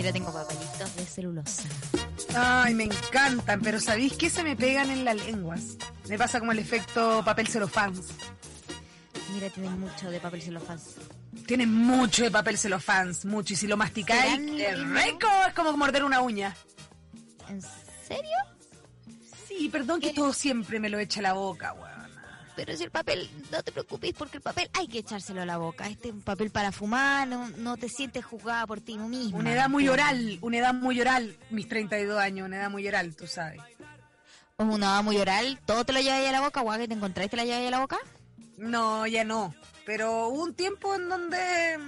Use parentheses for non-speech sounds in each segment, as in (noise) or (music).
Mira, tengo papelitos de celulosa. Ay, me encantan, pero ¿sabéis qué se me pegan en las lenguas? Me pasa como el efecto papel celofán. Mira, tienen mucho de papel celofán. Tienen mucho de papel celofán, mucho. Y si lo masticáis, ¿Serán es rico, es como morder una uña. ¿En serio? Sí, perdón que ¿Qué? todo siempre me lo echa la boca, weón. Pero si el papel, no te preocupes porque el papel hay que echárselo a la boca. Este es un papel para fumar, no, no te sientes juzgada por ti mismo. Una edad muy oral, una edad muy oral, mis 32 años, una edad muy oral, tú sabes. O una edad muy oral, todo te lo llevas a la boca, guau, que te encontraste te la llevas a la boca. No, ya no. Pero hubo un tiempo en donde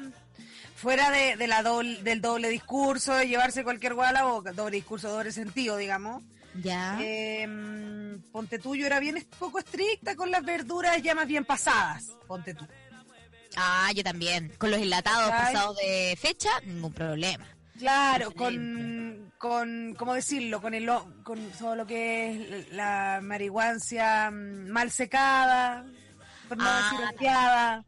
fuera de, de la doble- del doble discurso, de llevarse cualquier hueá a la boca, doble discurso, doble sentido, digamos. Ya. Eh, ponte tú, yo era bien poco estricta con las verduras ya más bien pasadas. Ponte tú. Ah, yo también. Con los enlatados pasados de fecha, ningún problema. Claro, con, con, ¿cómo decirlo? Con el, con todo lo que es la marihuancia mm, mal secada, por no Ah, decir.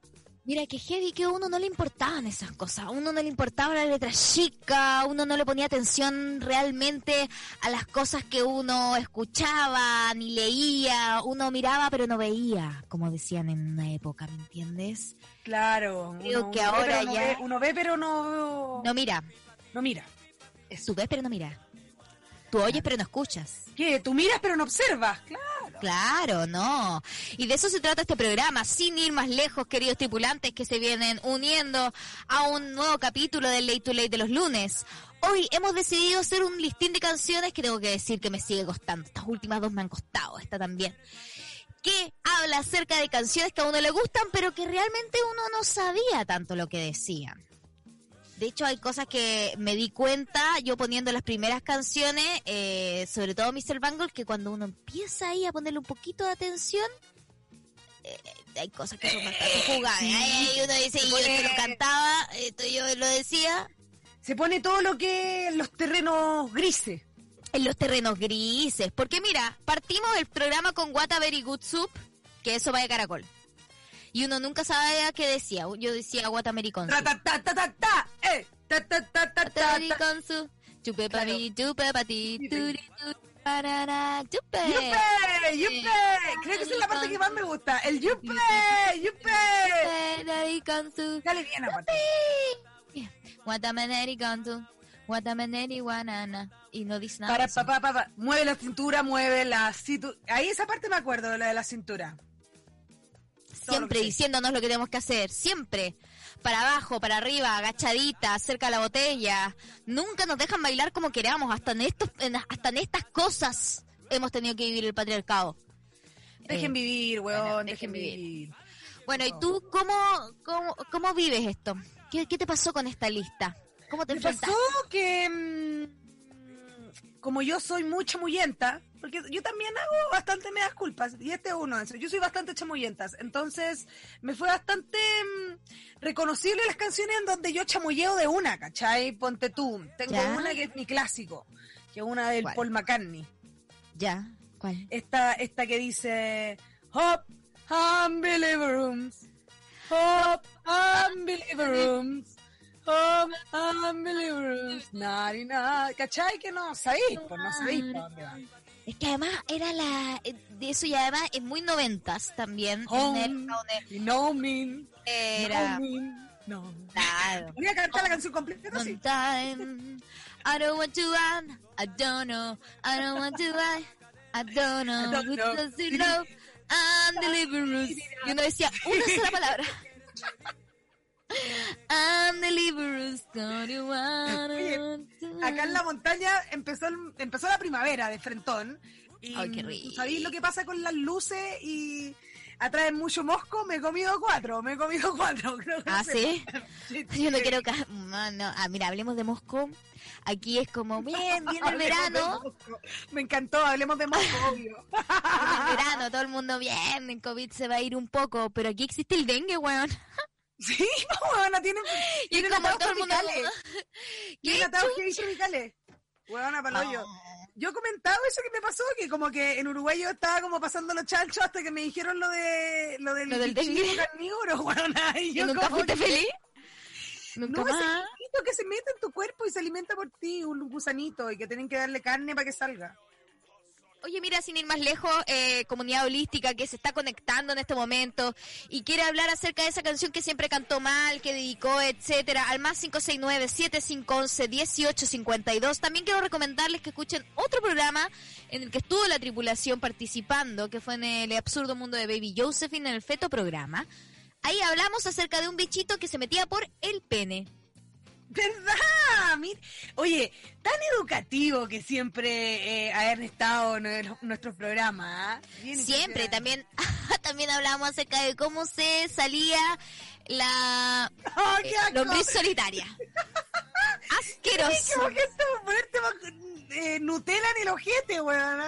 Mira, que heavy que a uno no le importaban esas cosas. A uno no le importaba la letra chica, a uno no le ponía atención realmente a las cosas que uno escuchaba ni leía. Uno miraba pero no veía, como decían en una época, ¿me entiendes? Claro. Creo que ve, ahora no ya- ve- uno ve, pero no, No mira, no mira. Tú ves pero no mira. Tú oyes pero no escuchas. ¿Qué? Tú miras, pero no observas. Claro. Claro, no. Y de eso se trata este programa, sin ir más lejos, queridos tripulantes que se vienen uniendo a un nuevo capítulo del Late to Late de los lunes. Hoy hemos decidido hacer un listín de canciones que tengo que decir que me sigue costando. Estas últimas dos me han costado, esta también. Que habla acerca de canciones que a uno le gustan, pero que realmente uno no sabía tanto lo que decían. De hecho, hay cosas que me di cuenta yo poniendo las primeras canciones, eh, sobre todo Mr. Bangle, que cuando uno empieza ahí a ponerle un poquito de atención, eh, hay cosas que son bastante jugadas. sí. Ahí, uno dice, y yo esto lo cantaba, esto yo lo decía, Se pone todo lo que los terrenos grises. en los terrenos grises. Porque mira, partimos el programa con What a Very Good Soup, que eso va de caracol. Y uno nunca sabía qué decía. Yo decía What a American Ta Soup. ta ta ta ta ta. Ta ta ta ta ta ta. American Soup. Chupe mí, ti, turi, parara. ¡Yupe! ¡Yupe! Creo que esa es la parte que más me gusta. El yupe. Dale bien aparte. Y no dice nada. Para. Mueve la cintura, mueve la cintura. Ahí esa parte me acuerdo, la de la cintura. Lo Siempre diciéndonos lo que tenemos que hacer. Siempre. Para abajo, para arriba, agachadita, cerca de la botella. Nunca nos dejan bailar como queramos. Hasta en, estos, en- hasta en estas cosas hemos tenido que vivir el patriarcado. Dejen Eh, vivir, weón, bueno, dejen dejen vivir. Bueno, ¿y tú cómo, cómo, cómo vives esto? ¿Qué, ¿Qué te pasó con esta lista? ¿Cómo te Me enfrentas? pasó que mm, como yo soy muy chamuyenta, porque yo también hago bastante me das culpas, y este es uno de esos, yo soy bastante chamuyentas, entonces me fue bastante mm, reconocible las canciones en donde yo chamulleo de una, ¿cachai? Ponte tú, tengo Ya. una que es mi clásico, que es una del ¿Cuál? Paul McCartney, Ya, ¿cuál? esta, esta que dice Hop, Unbeliever Rooms, Hop, Unbeliever Rooms, Hop, Unbeliever Rooms, Nari, nari. ¿cachai? Que no sabéis, pues no sabéis para dónde va. Es que además era la... eh, De eso y además es muy noventas también. Home, En el- no mean, Era... no mean, no. Claro. Voy a cantar la canción completa, sí. time, I don't want to add, I don't know, I don't want to add, I don't know, I don't know. love, and deliverance. Y uno decía una sola palabra. (laughs) Oye, Acá en la montaña empezó, el- empezó la primavera de Frentón. Y Ay, qué ¿tú rico. ¿Sabéis lo que pasa con las luces y atraen mucho mosco? Me he comido cuatro, me he comido cuatro. (laughs) creo que ¿Ah, sí? Sí, (laughs) Yo no quiero que... no, no. Ah, mira, hablemos de Moscú. Aquí es como, bien, (laughs) viene el verano. Mosco. Me encantó, hablemos de Mosco, obvio. El verano, todo el mundo bien, el COVID se va a ir un poco, pero aquí existe el dengue, weón. Sí, (laughs) Y tienen como atados el. Tienen (laughs) ¿Qué atados heavy tropicales. Huevona, paloyo. Yo he comentado eso que me pasó, que como que en Uruguay yo estaba como pasando los chanchos hasta que me dijeron lo de lo del, Lo del carnívoro, (laughs) huevona, y ¿Y yo nunca como fuiste que- feliz? Nunca no, más. bichito que se mete en tu cuerpo y se alimenta por ti, un gusanito, y que tienen que darle carne para que salga. Oye, mira, sin ir más lejos, eh, comunidad holística que se está conectando en este momento y quiere hablar acerca de esa canción que siempre cantó mal, que dedicó, etcétera, al más 569-7511-1852. También quiero recomendarles que escuchen otro programa en el que estuvo la tripulación participando, que fue en el absurdo mundo de Baby Josephine, en el Feto programa. Ahí hablamos acerca de un bichito que se metía por el pene. ¿Verdad? Mir- Oye, tan educativo que siempre eh, haber estado en nuestros programas. ¿ah? Siempre, también, (laughs) también hablamos acerca de cómo se salía la ¡Oh, eh, lombriz solitaria. ¿Qué (laughs) Asqueroso. ponerte eh, Nutella en el ojete, weón?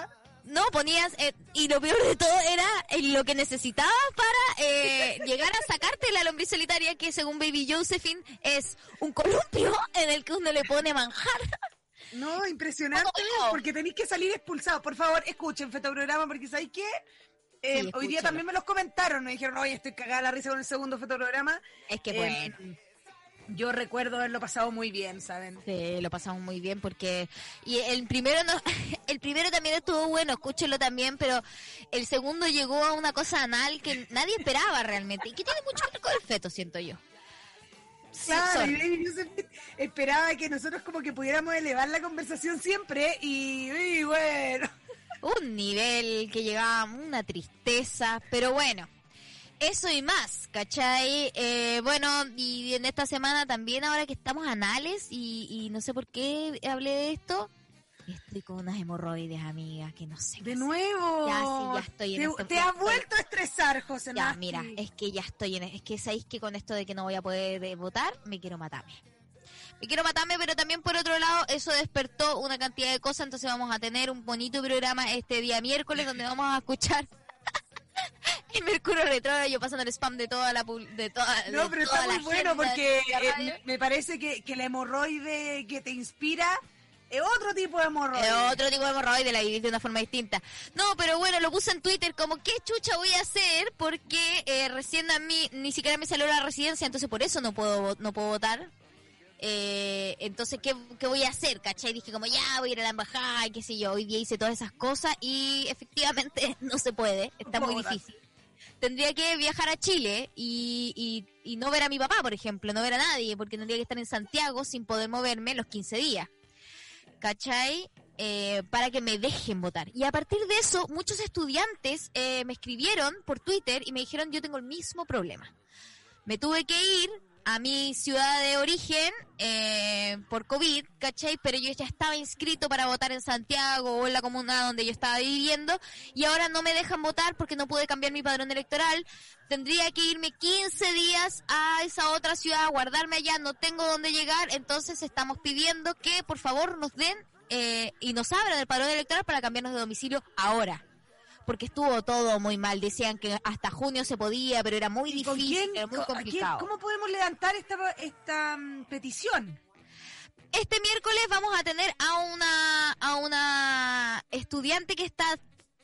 No, ponías, eh, y lo peor de todo era lo que necesitabas para eh, llegar a sacarte la lombriz solitaria, que según Baby Josephine es un columpio en el que uno le pone manjar. No, impresionante, Oh. porque tenéis que salir expulsados. Por favor, escuchen Fetoprograma, porque ¿sabéis qué? Eh, Sí, hoy día también me los comentaron, me dijeron, oye, estoy cagada la risa con el segundo Fetoprograma. Es que Eh, bueno. Yo recuerdo haberlo pasado muy bien, ¿saben? Sí, lo pasamos muy bien porque y el primero no (laughs) el primero también estuvo bueno, escúchenlo también, pero el segundo llegó a una cosa anal que nadie esperaba realmente y que tiene mucho que ver con el feto, siento yo. Claro, y Baby esperaba que nosotros como que pudiéramos elevar la conversación siempre y, y bueno. un nivel que llegaba una tristeza, pero bueno, eso y más, ¿cachai? Eh, bueno, y en esta semana también, ahora que estamos anales, y, y no sé por qué hablé de esto, estoy con unas hemorroides, amigas, que no sé. qué De hacer. nuevo. Ya, sí, ya estoy en Te, este te punto. vuelto a estresar, José Ya, mira, es que ya estoy en... Es que sabéis que con esto de que no voy a poder eh, votar, me quiero matarme. Me quiero matarme, pero también por otro lado, eso despertó una cantidad de cosas, entonces vamos a tener un bonito programa este día miércoles donde vamos a escuchar (laughs) el Mercurio Retrógrado, yo pasando el spam de toda la... De toda, No, de pero toda está muy bueno porque eh, me- parece que, que la hemorroide que te inspira es otro tipo de hemorroide. Eh, otro tipo de hemorroide, la vivís de una forma distinta. No, pero bueno, lo puse en Twitter como, ¿qué chucha voy a hacer? Porque eh, recién a mí ni siquiera me salió la residencia, entonces por eso no puedo no puedo votar. Eh, entonces, ¿qué, ¿qué voy a hacer? ¿Cachai? Dije como, ya, voy a ir a la embajada, y qué sé yo. Hoy día hice todas esas cosas y (laughs) efectivamente (laughs) no se puede, está muy difícil. Tendría que viajar a Chile y, y, y no ver a mi papá, por ejemplo, no ver a nadie, porque tendría que estar en Santiago sin poder moverme los 15 días. ¿cachai? Eh, para que me dejen votar. Y a partir de eso, muchos estudiantes eh, me escribieron por Twitter y me dijeron, yo tengo el mismo problema. Me tuve que ir a mi ciudad de origen eh, por COVID, ¿cachai? Pero yo ya estaba inscrito para votar en Santiago o en la comuna donde yo estaba viviendo y ahora no me dejan votar porque no pude cambiar mi padrón electoral. Tendría que irme 15 días a esa otra ciudad, guardarme allá, no tengo dónde llegar, entonces estamos pidiendo que por favor nos den eh, y nos abran el padrón electoral para cambiarnos de domicilio ahora. Porque estuvo todo muy mal. Decían que hasta junio se podía, pero era muy ¿Y con difícil, quién- era muy quién- complicado. ¿Cómo podemos levantar esta, esta mm, petición? Este miércoles vamos a tener a una, a una estudiante que está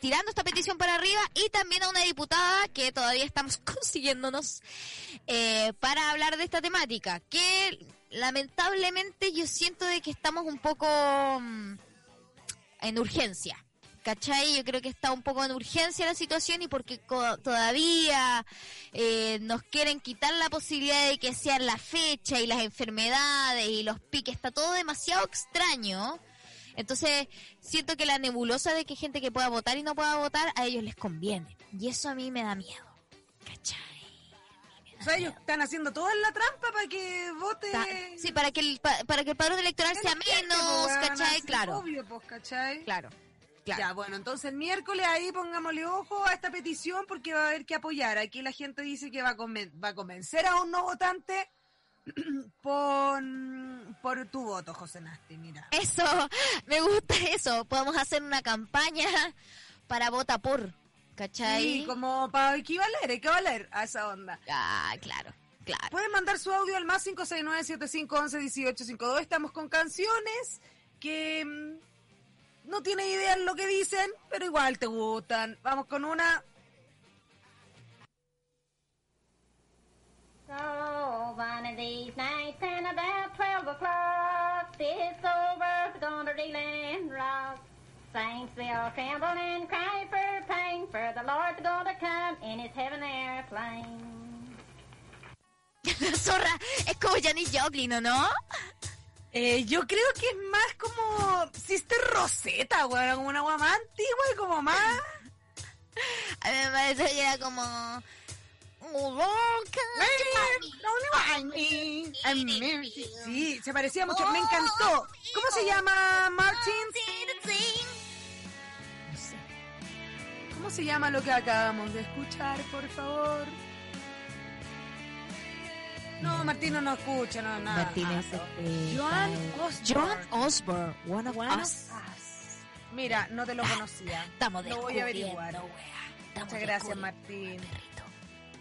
tirando esta petición para arriba y también a una diputada que todavía estamos (laughs) consiguiéndonos eh, para hablar de esta temática. Que lamentablemente yo siento de que estamos un poco mm, en urgencia. ¿Cachai? Yo creo que está un poco en urgencia la situación y porque co- todavía eh, nos quieren quitar la posibilidad de que sean la fecha y las enfermedades y los piques. Está todo demasiado extraño. Entonces, siento que la nebulosa de que gente que pueda votar y no pueda votar, a ellos les conviene. Y eso a mí me da miedo. ¿Cachai? O sea, ellos están haciendo toda la trampa para que vote. Sí, para que el, pa- para que el padrón electoral sea Gente, pues, menos, weón, ¿cachai? así, Claro, Obvio, pues, ¿cachai? claro, claro. Ya, bueno, entonces el miércoles ahí pongámosle ojo a esta petición porque va a haber que apoyar. Aquí la gente dice que va a, conven- va a convencer a un no votante (clears throat) por, por tu voto, José Nasti, mira. Eso, me gusta eso. Podemos hacer una campaña para vota por, ¿cachai? Sí, como para equivaler, equivaler a esa onda. Ah, claro, claro. Pueden mandar su audio al más 569-7511-1852. Estamos con canciones que mm, no tienen idea lo que dicen, pero igual te gustan. Vamos con una. So one of these nights and tablecloth, sits over the gonna reeling rock. Saints they all tremble and cry for pain, for the Lord's gonna come in his heaven airplane. La (laughs) zorra es como Janis Joplin, ¿o no? Eh, yo creo que es más como Sister Rosetta, weón, como una agua más antigua y como más... A mí me parece que era como... Sí, se parecía mucho, me encantó. ¿Cómo se llama, Martin? No sé. ¿Cómo se llama lo que acabamos de escuchar, por favor? No, Martín no nos escucha, no, nada. Martín es Ah, este, Joan tal- Osborne. Joan Osborne, one of One us. Us. Mira, no te lo conocía. Estamos Lo voy a averiguar. Muchas gracias, Martín.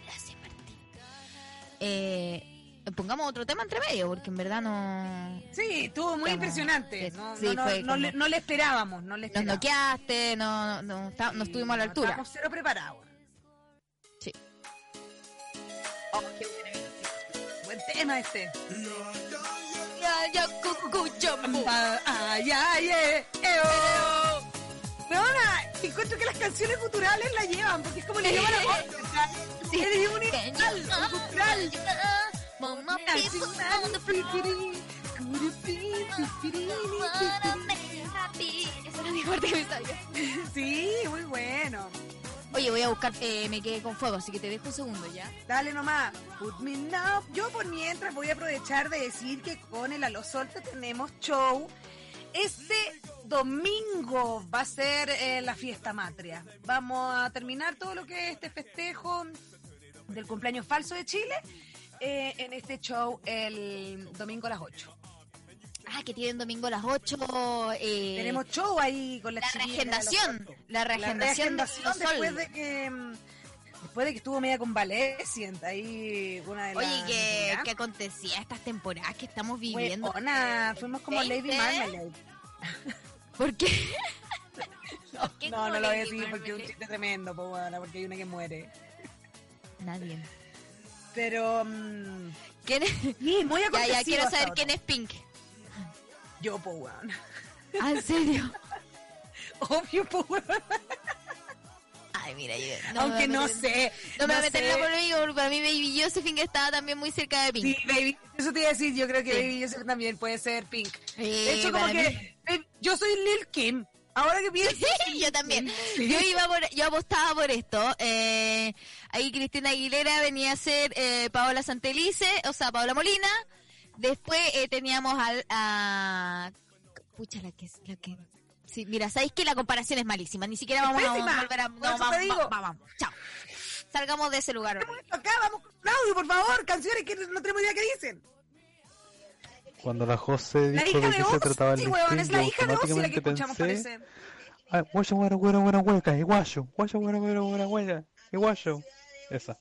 Gracias, Martín. Eh, pongamos otro tema entre medio, porque en verdad no... Sí, estuvo muy Estamos- impresionante. No, sí, no, no, fue no como- le, no le esperábamos, no le Nos esperábamos. noqueaste, no, no, está- no estuvimos a la altura. Estamos cero preparados. Sí. Buen tema. Ya, ya, cucu, jambu. Ay, ay, eh, eh, oh. Encuentro que las canciones culturales la llevan, porque es como el idioma de la voz. Sí. Es es cultural. Que me sabía. (laughs) Sí, muy bueno. Oye, voy a buscar, eh, me quedé con fuego, así que te dejo un segundo ya. Dale nomás. Put me now. Yo por mientras voy a aprovechar de decir que con el Alo Solta tenemos show. Este domingo va a ser eh, la fiesta matria. Vamos a terminar todo lo que es este festejo del cumpleaños falso de Chile eh, en este show el domingo a las 8. Ah, que tienen domingo a las 8. Eh, Tenemos show ahí con la la de reagendación. La La reagendación, de reagendación Sol. después de que mm, después de que estuvo media convaleciente ahí una de las Oye, ¿qué, ¿ya? ¿qué acontecía estas temporadas que estamos viviendo? Weona, fuimos como Lady ¿Veinte? Marmalade. ¿Por qué? (laughs) ¿Por qué No, no lo voy a Lady decir porque es un chiste tremendo, pues bueno, porque hay una que muere. Nadie. Pero mm, ¿Quién es? sí, muy Ya, ya, quiero saber quién es Pink. Yo, weón. Ah, ¿en serio? (laughs) Obvio, weón. Ay, mira, yo... Aunque me no sé. No me voy a meter la polémica porque para mí Baby Josephine estaba también muy cerca de Pink. Sí, Baby, eso te iba a decir, yo creo que Sí. Baby Joseph también puede ser Pink. Sí, De hecho, como que eh, yo soy Lil Kim. Ahora que pienso, (laughs) yo también. Yo iba por, yo apostaba por esto. Eh, ahí Cristina Aguilera venía a ser eh, Paola Santelice, o sea, Paola Molina. Después eh, teníamos al, a... Pucha, la que... La que sí, mira, sabéis que la comparación es malísima. Ni siquiera vamos a volver a... No, vamos, digo. vamos, vamos. Chao. Salgamos de ese lugar. acá vamos con un audio, por favor, canciones que no tenemos idea qué dicen. Cuando la José La dijo hija de de qué se trataba el weón, es la hija de Ozzy la que automáticamente escuchamos, pensé, parece. ah, guayo, guara, guara, guara, hueca, iguayo, guayo, iguayo. Esa.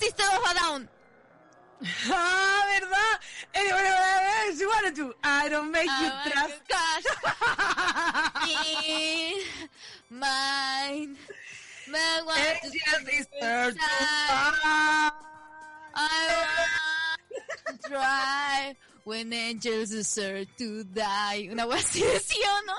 System of a Down. (laughs) Ah, ¿verdad? You wanted to, I don't make you I trust. you in mine. Me want to this third. I want to try when angels deserve to die. Una wea así decía, ¿o ¿no?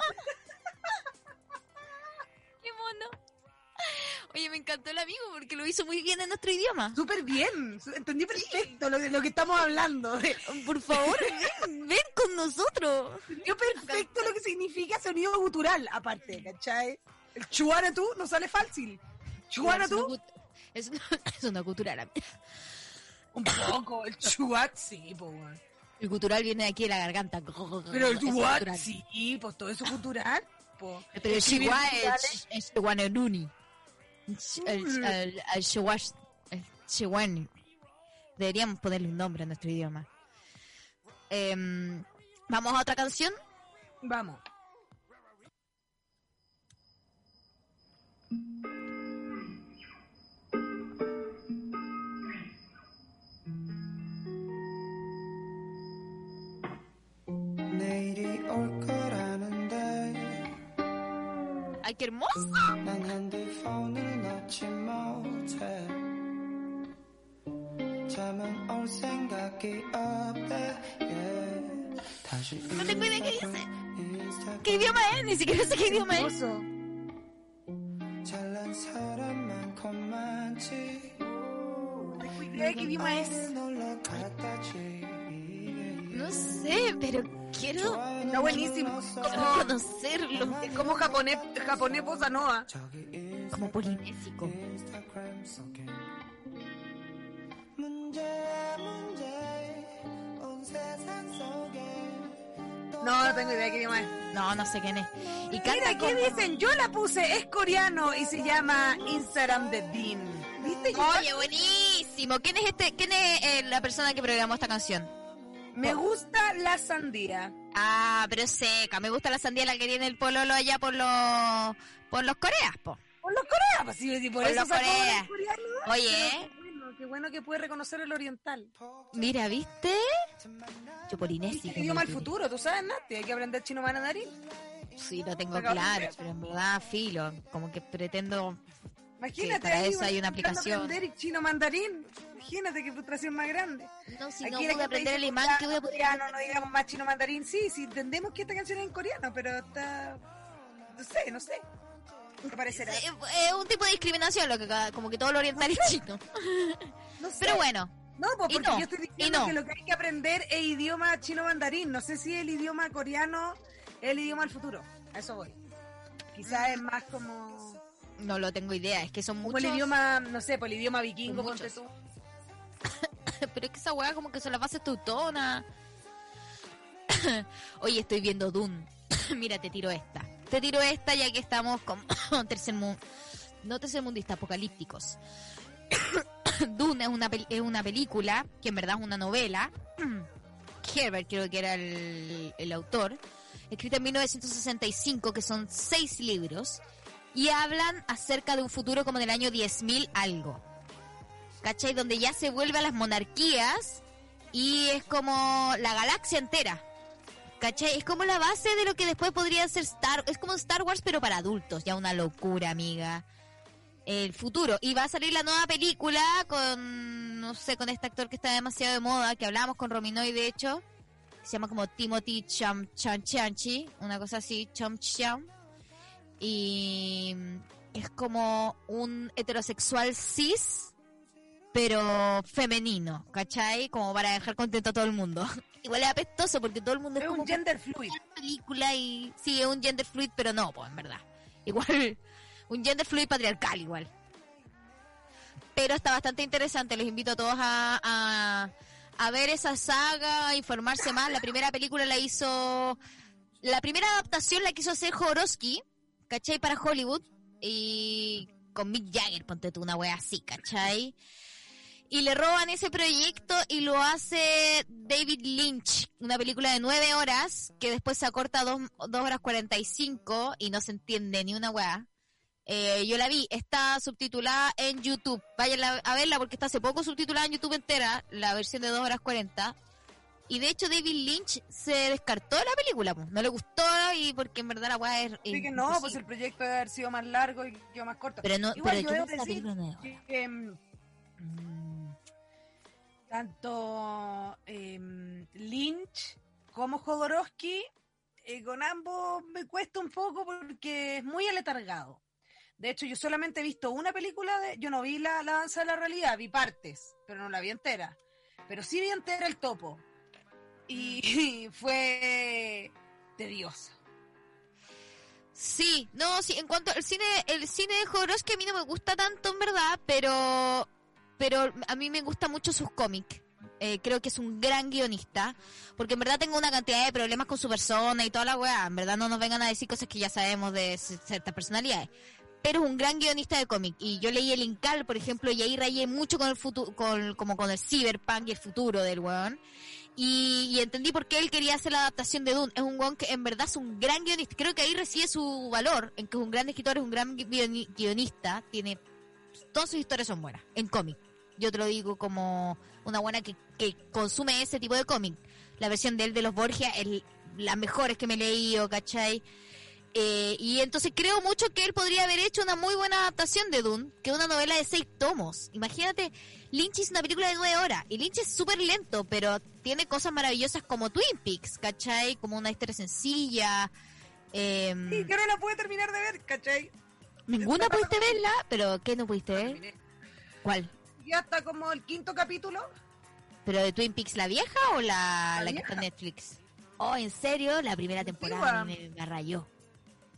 Oye, me encantó el amigo porque lo hizo muy bien en nuestro idioma. Súper bien, entendí perfecto lo, de lo que estamos hablando. (laughs) Por favor, ven, ven con nosotros. Entendió perfecto lo que significa sonido gutural, aparte, ¿cachai? El chuana tú no sale fácil. Chuana Es tú, Es una, (laughs) es una amiga. un poco. El chuat, sí, po. El cultural viene de aquí de la garganta. Pero el es chuat, sí, pues todo eso es cultural. po. Pero el chihuahua es, es chihuaneluni al, al, al Shewash, Deberíamos ponerle un nombre a nuestro idioma. Em, ¿Vamos a otra canción? Vamos. ¡Ay, qué hermoso! 난 핸드폰을 놓지 못해 잠은 올 생각 여기 없대 yeah. 다시 No tengo idea qué dice. 인스타 ¿Qué idioma es? Ni siquiera sé qué idioma es. Oso. 잘난 사람 많고 많지 tengo idea de qué idioma es. 놀러 갔다지 No sé, pero quiero Está buenísimo. conocerlo. Es como japonés, japonés bossa nova. 저기 como polinésico. No, no tengo idea de qué idioma. No, no sé quién es. Mira, ¿qué dicen? Yo la puse, es coreano y se llama Instagram de Dean. Oye, buenísimo. ¿Quién es, este, quién es eh, la persona que programó esta canción? Me gusta la sandía. Ah, pero seca. Me gusta la sandía la que tiene el pololo allá por los, por los coreas, po. Los coreanos, pues sí, por, eso los Corea. el coreano. Oye, bueno, qué bueno que puede reconocer el oriental. mira, ¿viste? Yo polinésico. El idioma del futuro, tú sabes, Nati, hay que aprender chino mandarín. Sí, lo tengo claro, pero en verdad, filo. Como que pretendo. Imagínate para ahí, eso hay una aplicación. aprender chino mandarín. Imagínate qué frustración más grande. No, si Aquí no gente aprender dice alemán, ¿qué voy a poder coreano, no digamos más chino mandarín. Sí, sí, entendemos que esta canción es en coreano, pero está... No sé, no sé. Es es un tipo de discriminación, lo que como que todo lo oriental es chino. (laughs) No sé. Pero bueno, No, pues porque no, yo estoy diciendo no. que lo que hay que aprender es idioma chino mandarín. No sé si el idioma coreano es el idioma del futuro. A eso voy. Quizás es más como, no lo tengo idea, es que son como muchos. el idioma, no sé, por el idioma vikingo, ponte tú. (coughs) Pero es que esa weá como que son las bases teutonas. (coughs) Oye, estoy viendo Dune. (coughs) Mira, te tiro esta. Te tiro esta ya que estamos con (coughs) tercer mundo. No tercermundistas, apocalípticos. (coughs) Dune es una, es una película, que en verdad es una novela. (coughs) Herbert creo que era el, el autor. Escrita en 1965, que son seis libros. Y hablan acerca de un futuro como del año 10.000 algo. ¿cachai? Donde ya se vuelve a las monarquías y es como la galaxia entera. ¿Cachai? Es como la base de lo que después podría ser Star Es como Star Wars, pero para adultos. Ya una locura, amiga. El futuro. Y va a salir la nueva película con, no sé, con este actor que está demasiado de moda, que hablábamos con Rominoy, de hecho. Se llama como Timothy Cham Chanchanchi, una cosa así, Cham Cham. Y es como un heterosexual cis, pero femenino, ¿cachai? Como para dejar contento a todo el mundo. (laughs) Igual es apestoso porque todo el mundo es, Es como un gender fluid. película y sí, es un gender fluid, pero no, pues en verdad. (laughs) Igual, un gender fluid patriarcal igual. Pero está bastante interesante, los invito a todos a, a, a ver esa saga, a informarse más. La primera película la hizo, la primera adaptación la quiso hacer Jodorowsky, ¿cachai? Para Hollywood y con Mick Jagger, ponte tú una wea así, ¿cachai? Y le roban ese proyecto y lo hace David Lynch, una película de nueve horas que después se acorta a dos, dos horas cuarenta y cinco y no se entiende ni una weá. Eh, yo la vi, está subtitulada en YouTube. Vayan a- verla porque está hace poco subtitulada en YouTube entera, la versión de dos horas cuarenta. Y de hecho David Lynch se descartó de la película, po. no le gustó y porque en verdad la weá es... Así que no, pues el proyecto debe haber sido más largo y quedó más corto. Pero no, Igual pero yo yo debo decir que, que, tanto em, Lynch como Jodorowsky, eh, con ambos me cuesta un poco porque es muy aletargado. De hecho, yo solamente he visto una película de, yo no vi la, danza de la realidad, vi partes, pero no la vi entera. Pero sí vi entera el topo. Y (laughs) fue tediosa. Sí, no, sí, en cuanto al cine, el cine de Jodorowsky a mí no me gusta tanto en verdad, pero, pero a mí me gusta mucho sus cómics. Eh, creo que es un gran guionista, porque en verdad tengo una cantidad de problemas con su persona y toda la weá. En verdad no nos vengan a decir cosas que ya sabemos de ciertas personalidades. Pero es un gran guionista de cómic. Y yo leí el Incal, por ejemplo, y ahí rayé mucho con el futuro, con, como con el cyberpunk y el futuro del weón. Y, y entendí por qué él quería hacer la adaptación de Dune. Es un weón que en verdad es un gran guionista. Creo que ahí recibe su valor, en que es un gran escritor, es un gran guioni- guionista. Tiene, todas sus historias son buenas, en cómic. Yo te lo digo como una buena que, que consume ese tipo de cómic. La versión de él de los Borgia es las mejores que me he leído, ¿cachai? Eh, y entonces creo mucho que él podría haber hecho una muy buena adaptación de Dune, que es una novela de seis tomos. Imagínate, Lynch hizo una película de nueve horas, y Lynch es súper lento, pero tiene cosas maravillosas como Twin Peaks, ¿cachai? Como una historia sencilla. em, Sí, que no la pude terminar de ver, ¿cachai? Ninguna pudiste verla, pero ¿qué no pudiste ver? ¿Cuál? Hasta como el quinto capítulo. ¿Pero de Twin Peaks la vieja o la, La la que está en. Netflix? Oh, ¿en serio? La primera temporada me, me rayó.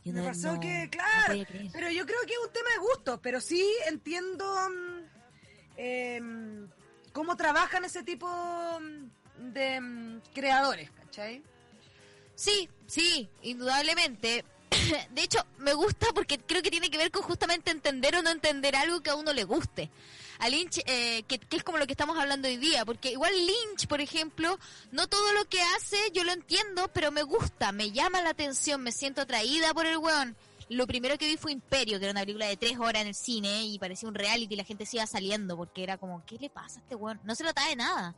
Yo Me no- pasó no- que, claro, pero yo creo que es un tema de gusto, pero sí entiendo em, cómo trabajan ese tipo mm, de mm, creadores, ¿cachai? Sí, sí, indudablemente. (coughs) De hecho, me gusta porque creo que tiene que ver con justamente entender o no entender algo que a uno le guste. A Lynch, eh, que, es como lo que estamos hablando hoy día, porque igual Lynch, por ejemplo, no todo lo que hace yo lo entiendo, pero me gusta, me llama la atención, me siento atraída por el weón. Lo primero que vi fue Imperio, que era una película de tres horas en el cine y parecía un reality y la gente se iba saliendo porque era como, ¿qué le pasa a este weón? No se notaba de nada.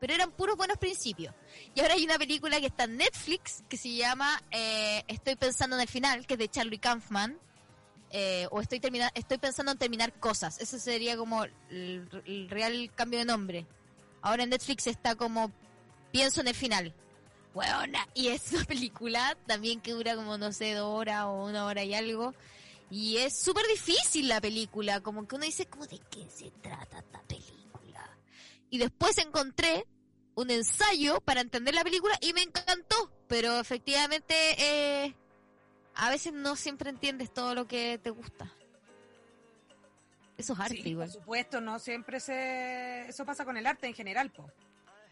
Pero eran puros buenos principios. Y ahora hay una película que está en Netflix que se llama eh, Estoy pensando en el final, que es de Charlie Kaufman. Eh, o estoy termina estoy pensando en terminar cosas. Ese sería como el, real cambio de nombre. Ahora en Netflix está como Pienso en el final. Weona. Y (laughs) es una película también que dura como, no sé, dos horas o una hora y algo. Y es súper difícil la película. Como que uno dice, como de qué se trata esta película? Y después encontré un ensayo para entender la película y me encantó. Pero efectivamente, eh, a veces no siempre entiendes todo lo que te gusta. Eso es arte Sí, igual. por supuesto, no siempre se... Eso pasa con el arte en general, po.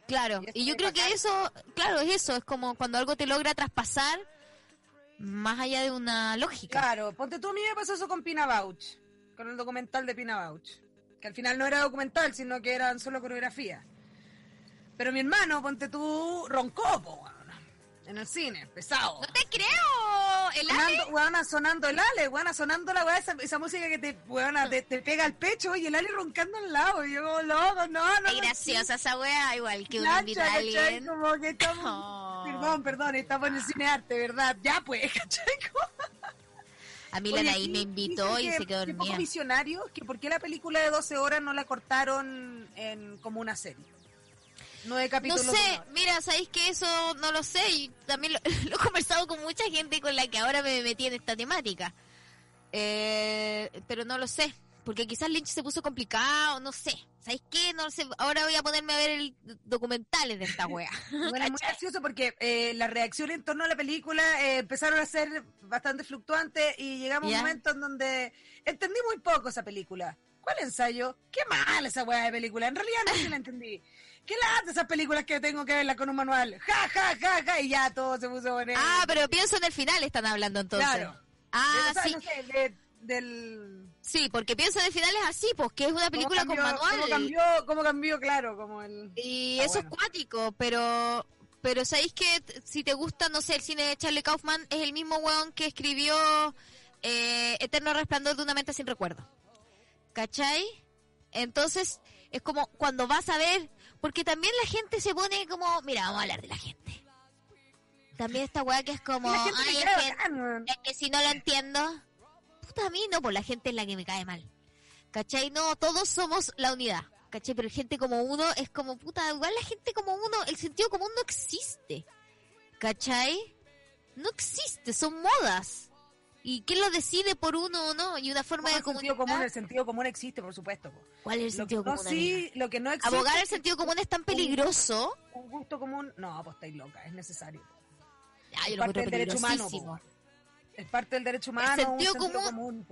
Claro, Y yo creo que bacán. eso, claro, es eso, es como cuando algo te logra traspasar más allá de una lógica. Claro, ponte tú, a mí me pasó eso con Pina Bauch, con el documental de Pina Bauch, que al final no era documental, sino que eran solo coreografía. Pero mi hermano, ponte tú, roncó, po, en el cine, pesado. ¡No te creo! ¿El Ale? Sonando, weona, sonando el ale, weona, sonando la weá, esa, esa música que te, weona, te, te pega al pecho y el ale roncando al lado. Y yo, como, loco, no, no. Es no, graciosa esa wea, igual que Plancha, invita alguien. Como que estamos... Oh. Perdón, perdón, estamos en el cine arte, ¿verdad? Ya pues, (laughs) ¿cachai? A mí la Naí me invitó y se quedó que poco dormida. visionarios, que por qué la película de 12 horas no la cortaron en como una serie. Nueve No capítulos. una sé, mira, sabéis que eso no lo sé y también lo, (laughs) lo he conversado con mucha gente con la que ahora me metí en esta temática. Eh, pero no lo sé, porque quizás Lynch se puso complicado, no sé. ¿Sabéis qué? No sé. Ahora voy a ponerme a ver el documentales de esta wea. (laughs) Bueno, es muy (laughs) gracioso porque eh, las reacciones en torno a la película eh, empezaron a ser bastante fluctuantes y llegamos a un momento en donde entendí muy poco esa película. ¿Cuál ensayo? Qué mal esa weá de película. En realidad no sí la entendí. ¿Qué lata esas películas que tengo que verlas con un manual? Ja, ja, ja, ja. Y ya todo se puso bueno. Ah, pero pienso en el final están hablando entonces. Claro. Ah, sea, sí. no sé, de- del... Sí, porque pienso en el final es así, pues que es una película ¿Cómo con cambió- manual. ¿Cómo cambió, cómo cambió, claro, como el... Y Está eso bueno. es cuático, pero pero sabéis que si te gusta, no sé, el cine de Charlie Kaufman es el mismo weón que escribió eh, Eterno Resplandor de una mente sin recuerdo. ¿Cachai? Entonces, es como cuando vas a ver, porque también la gente se pone como, mira, vamos a hablar de la gente. También esta weá que es como, ay, es que, es que si no lo entiendo, puta a mí no, pues la gente es la que me cae mal. ¿Cachai? No, todos somos la unidad. ¿Cachai? Pero gente como uno es como, puta, igual la gente como uno, el sentido común no existe. ¿Cachai? No existe, son modas. ¿Y quién lo decide por uno o no? Y una forma ¿Cómo de el sentido comunicar. común, el sentido común existe, por supuesto. po. ¿Cuál es el Lo sentido común? amiga? sí, lo que no existe Abogar al sentido común es tan peligroso. un gusto común. No, pues estáis loca, es necesario. Ay, Es yo parte del derecho humano. po. Es parte del derecho humano. sentido un común-.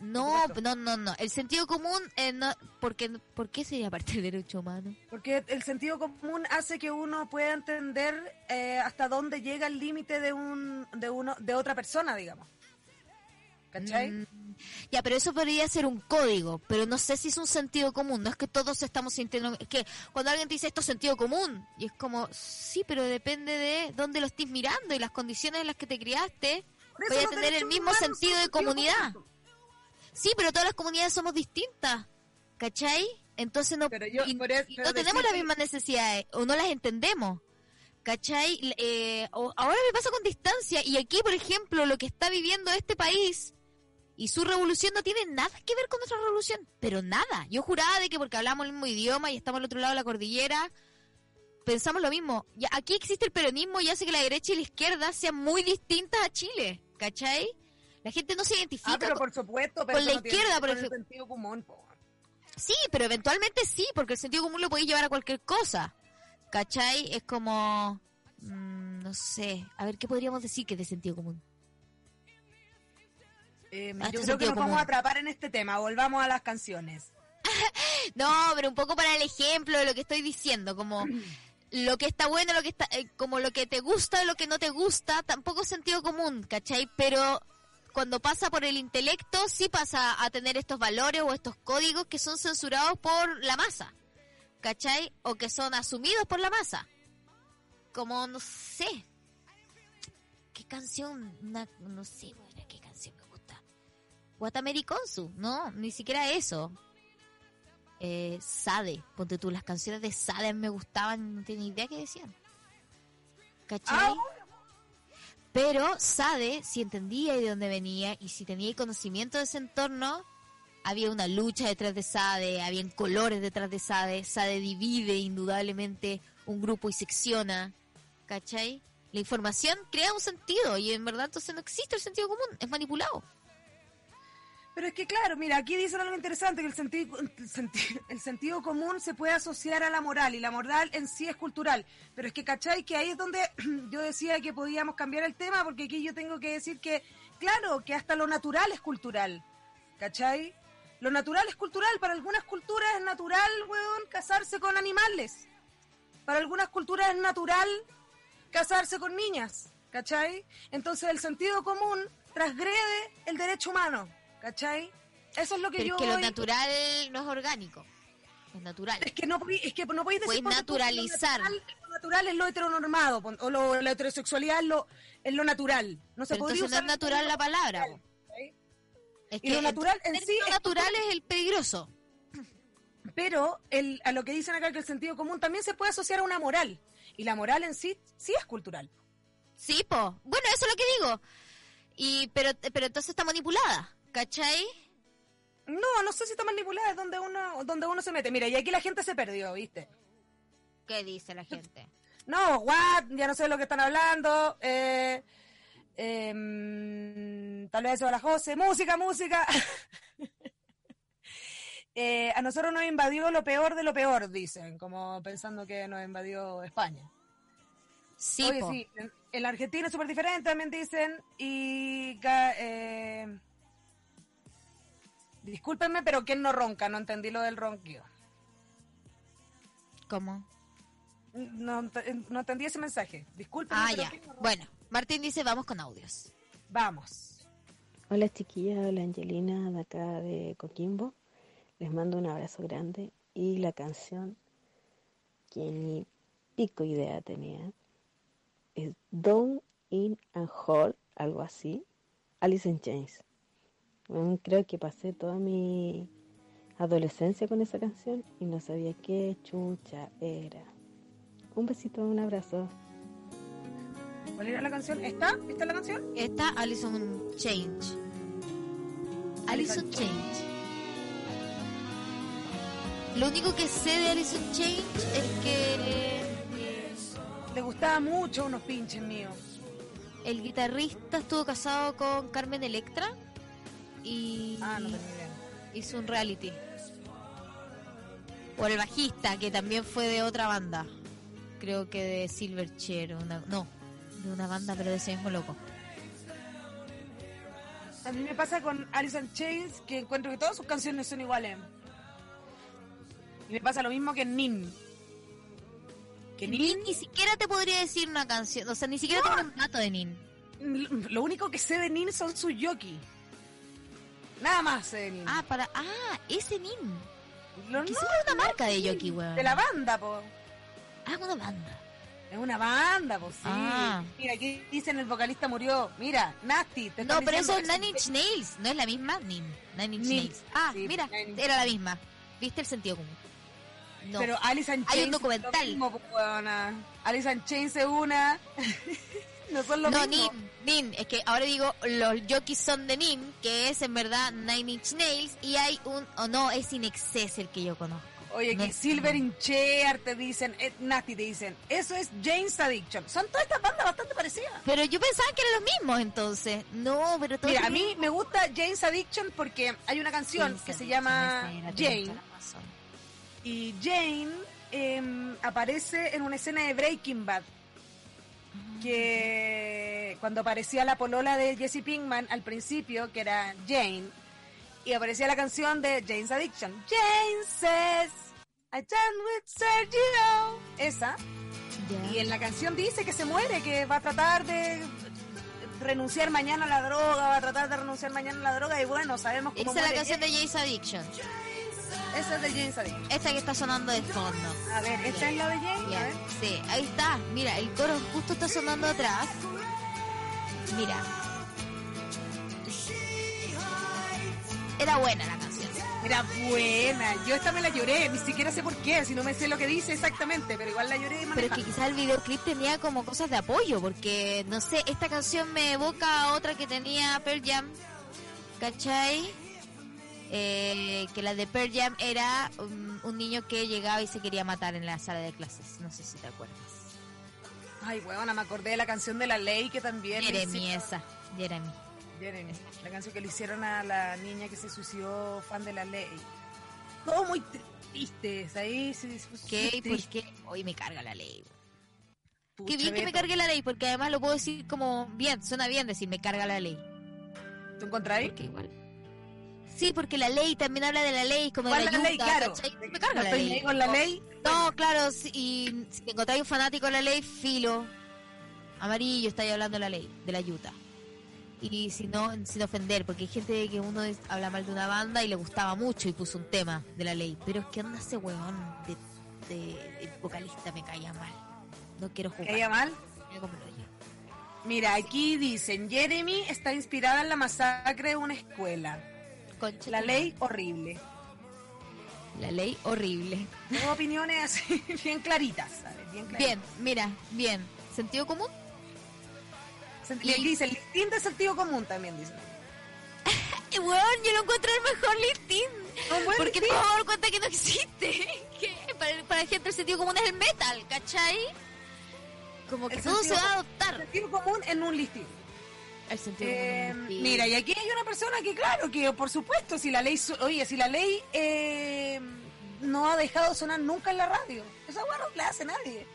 No, no, no, no. El sentido común, eh, no, porque, ¿por qué sería parte del derecho humano? Porque el sentido común hace que uno pueda entender eh, hasta dónde llega el límite de un de uno de otra persona, digamos. ¿Cachai? Mm, ya, pero eso podría ser un código, pero no sé si es un sentido común. No es que todos estamos sintiendo. Es que cuando alguien te dice esto es sentido común, y es como, sí, pero depende de dónde lo estés mirando y las condiciones en las que te criaste. Voy a tener el mismo sentido de comunidad. común. Sí, pero todas las comunidades somos distintas, ¿cachai? Entonces no, Pero yo- y- por eso- y pero no tenemos las mismas necesidades o no las entendemos. ¿Cachai? Eh, ahora me pasa con distancia y aquí, por ejemplo, lo que está viviendo este país y su revolución no tiene nada que ver con nuestra revolución, pero nada. Yo juraba de que porque hablamos el mismo idioma y estamos al otro lado de la cordillera, pensamos lo mismo. Ya, aquí existe el peronismo y hace que la derecha y la izquierda sean muy distintas a Chile, ¿cachai? La gente no se identifica Ah, pero con- por supuesto, pero con la no izquierda, por ejemplo. sentido común, po. Sí, pero eventualmente sí, porque el sentido común lo podéis llevar a cualquier cosa. ¿Cachai? Es como... mm, no sé. A ver, ¿qué podríamos decir que es de sentido común? Eh, Ah, yo creo que nos vamos a atrapar en este tema. Volvamos a las canciones. (laughs) No, pero un poco para el ejemplo de lo que estoy diciendo, como lo que está bueno, lo que está, eh, como lo que te gusta, lo que no te gusta, tampoco es sentido común, ¿cachai? Pero cuando pasa por el intelecto, sí pasa a tener estos valores o estos códigos que son censurados por la masa, ¿cachai? O que son asumidos por la masa. Como, no sé. ¿Qué canción? Una- no sé, Guatamericonsu, no, ni siquiera eso eh, Sade, ponte tú, las canciones de Sade me gustaban, no tenía idea qué decían. ¿Cachai? Ah, Pero Sade, si entendía de dónde venía y si tenía conocimiento de ese entorno, había una lucha detrás de Sade, habían colores detrás de Sade, Sade divide indudablemente un grupo y secciona, ¿cachai? La información crea un sentido y en verdad entonces no existe el sentido común, es manipulado. Pero es que claro, mira, aquí dicen algo interesante, que el sentido, el, senti- el sentido común se puede asociar a la moral y la moral en sí es cultural. Pero es que, ¿cachai? Que ahí es donde (clears throat) yo decía que podíamos cambiar el tema, porque aquí yo tengo que decir que, claro, que hasta lo natural es cultural, ¿cachai? Lo natural es cultural, para algunas culturas es natural, weón, casarse con animales. Para algunas culturas es natural casarse con niñas, ¿cachai? Entonces el sentido común transgrede el derecho humano, ¿cachai? Eso es lo que Pero yo es que lo natural no es orgánico, es natural. es que no es que no podéis decir tú, naturalizar. Lo natural, lo natural es lo heteronormado, o lo- la heterosexualidad es lo, es lo natural. No se Pero podría entonces no es usar natural la palabra. Es Y lo natural en sí es natural es el peligroso. Pero el, a lo que dicen acá que el sentido común también se puede asociar a una moral. Y la moral en sí sí es cultural. Sí, po. Bueno, eso es lo que digo. Y pero pero entonces está manipulada, ¿cachai? No, no sé si está manipulada, es donde uno, donde uno se mete. Mira, y aquí la gente se perdió, ¿viste? ¿Qué dice la gente? (laughs) No, what, ya no sé de lo que están hablando. Eh, em, tal vez eso a la José. Música, música. (laughs) Eh, a nosotros nos invadió lo peor de lo peor, dicen, como pensando que nos invadió España. Sí, Oye, sí, en, en la Argentina es súper diferente, también dicen. Y. eh, discúlpenme, pero ¿quién no ronca? No entendí lo del ronquido. ¿Cómo? No, ent- no entendí ese mensaje. Discúlpenme. Ah, pero ya. ¿quién no ronca? Bueno, Martín dice, vamos con audios. Vamos. Hola chiquillas, hola Angelina de acá de Coquimbo. Les mando un abrazo grande y la canción que ni pico idea tenía es Down in and Hall, algo así, Alice in Chains. Creo que pasé toda mi adolescencia con esa canción y no sabía qué chucha era. Un besito, un abrazo. ¿Cuál era la canción? ¿Esta? ¿Esta es la canción? Está Alison Change. Alison Change. Lo único que sé de Alison Change es que Le gustaba mucho unos pinches míos. el guitarrista estuvo casado con Carmen Electra y Ah, no hizo un reality. Por el bajista, que también fue de otra banda. Creo que de Silverchair, una, no, de una banda pero de ese mismo loco. A mí me pasa con Alison Chains que encuentro que todas sus canciones son iguales. Y me pasa lo mismo que Nin. Que Nin Nin, ni siquiera te podría decir una canción, o sea, ni siquiera tengo un dato de Nin. lo único que sé de Nin son sus yoki. Nada más Nin. Ah, para, ah, ese Nin. Lo- Que no, sí es una marca de jockey, weón. de la banda, po. Ah, una banda. Es una banda, po, sí. Ah. Mira, aquí dicen el vocalista murió. Mira, Nasty. te No, pero eso es Nine Inch Nails, ¿no es la misma? Nin. Nine Inch Nails. Ah, sí, mira, Nine era la misma. ¿Viste el sentido común? No. Pero Alice in Hay un documental. es mismo. Alice in Chains es una. (laughs) no son lo no, mismo. Nin, Nin, es que ahora digo, los jockeys son de Nin, que es en verdad Nine Inch Nails, y hay un, o no, es In Excess el que yo conozco. Oye, No que Silver in Chair te dicen, eh, Nasty te dicen, eso es James Addiction. Son todas estas bandas bastante parecidas. Pero yo pensaba que eran los mismos entonces. No, pero todo Mira, a mí me gusta James Addiction porque hay una canción que se llama Jane y Jane em, aparece en una escena de Breaking Bad que cuando aparecía la polola de Jesse Pinkman al principio, que era Jane, y aparecía la canción de Jane's Addiction. Jane says, I done with Sergio. Esa. Y en la canción dice que se muere, que va a tratar de renunciar mañana a la droga, va a tratar de renunciar mañana a la droga y bueno, sabemos cómo Esa es la canción de Jane. Jace Addiction. Esa es de Jane's Addiction. Esta que está sonando de fondo. A ver, ¿esta es la de Jane? A ver. Sí, ahí está. Mira, el coro justo está sonando atrás. Mira. Era buena la canción. Era buena, yo esta me la lloré, ni siquiera sé por qué, si no me sé lo que dice exactamente, pero igual la lloré Pero es que quizás el videoclip tenía como cosas de apoyo, porque no sé, esta canción me evoca a otra que tenía Pearl Jam, ¿cachai? Eh, que la de Pearl Jam era um, un niño que llegaba y se quería matar en la sala de clases, no sé si te acuerdas. Ay, huevona, me acordé de la canción de la ley que también... Jeremy hicieron- esa, Jeremy. Jeremy, la canción que le hicieron a la niña que se suicidó fan de la ley. Todo muy triste, ahí se ¿Qué? ¿Por qué? Hoy me carga la ley. Pucha, Qué bien que me Beto. cargue la ley, porque además lo puedo decir como bien, suena bien decir me carga la ley. ¿Tú encontráis? Porque igual. Sí, porque la ley también habla de la ley, como de ¿Cuál la, es la ley? Claro. Me No carga la estoy ley. con la ley. No, claro, si, y si encontráis un fanático de la ley, filo. Amarillo, estáis hablando de la ley, de la yuta. Y si no, sin ofender, porque hay gente que uno es- habla mal de una banda y le gustaba mucho y puso un tema de la ley. Pero es que onda ese huevón de, de- de vocalista me caía mal. No quiero jugar. ¿Caía mal? Lo. Mira, aquí dicen, Jeremy está inspirada en la masacre de una escuela. Concha La ley horrible. La ley horrible. Tengo opiniones así (laughs) bien claritas, ¿sabes? Bien claritas. Bien, mira, bien. ¿Sentido común? Sent- Y- dice, listín de sentido común también dicen. Eh, (laughs) weón, yo lo encuentro el mejor listín. Porque a dar cuenta que no existe. (laughs) Que para, para la gente el sentido común es el metal, ¿cachai? Como que El todo se va a adoptar. Sentido común en un listín. El sentido Eh, común. sí. mira, y aquí hay una persona que, claro, que por supuesto, si la ley, oye, si la ley eh, no ha dejado sonar nunca en la radio, esa hueá no la hace nadie.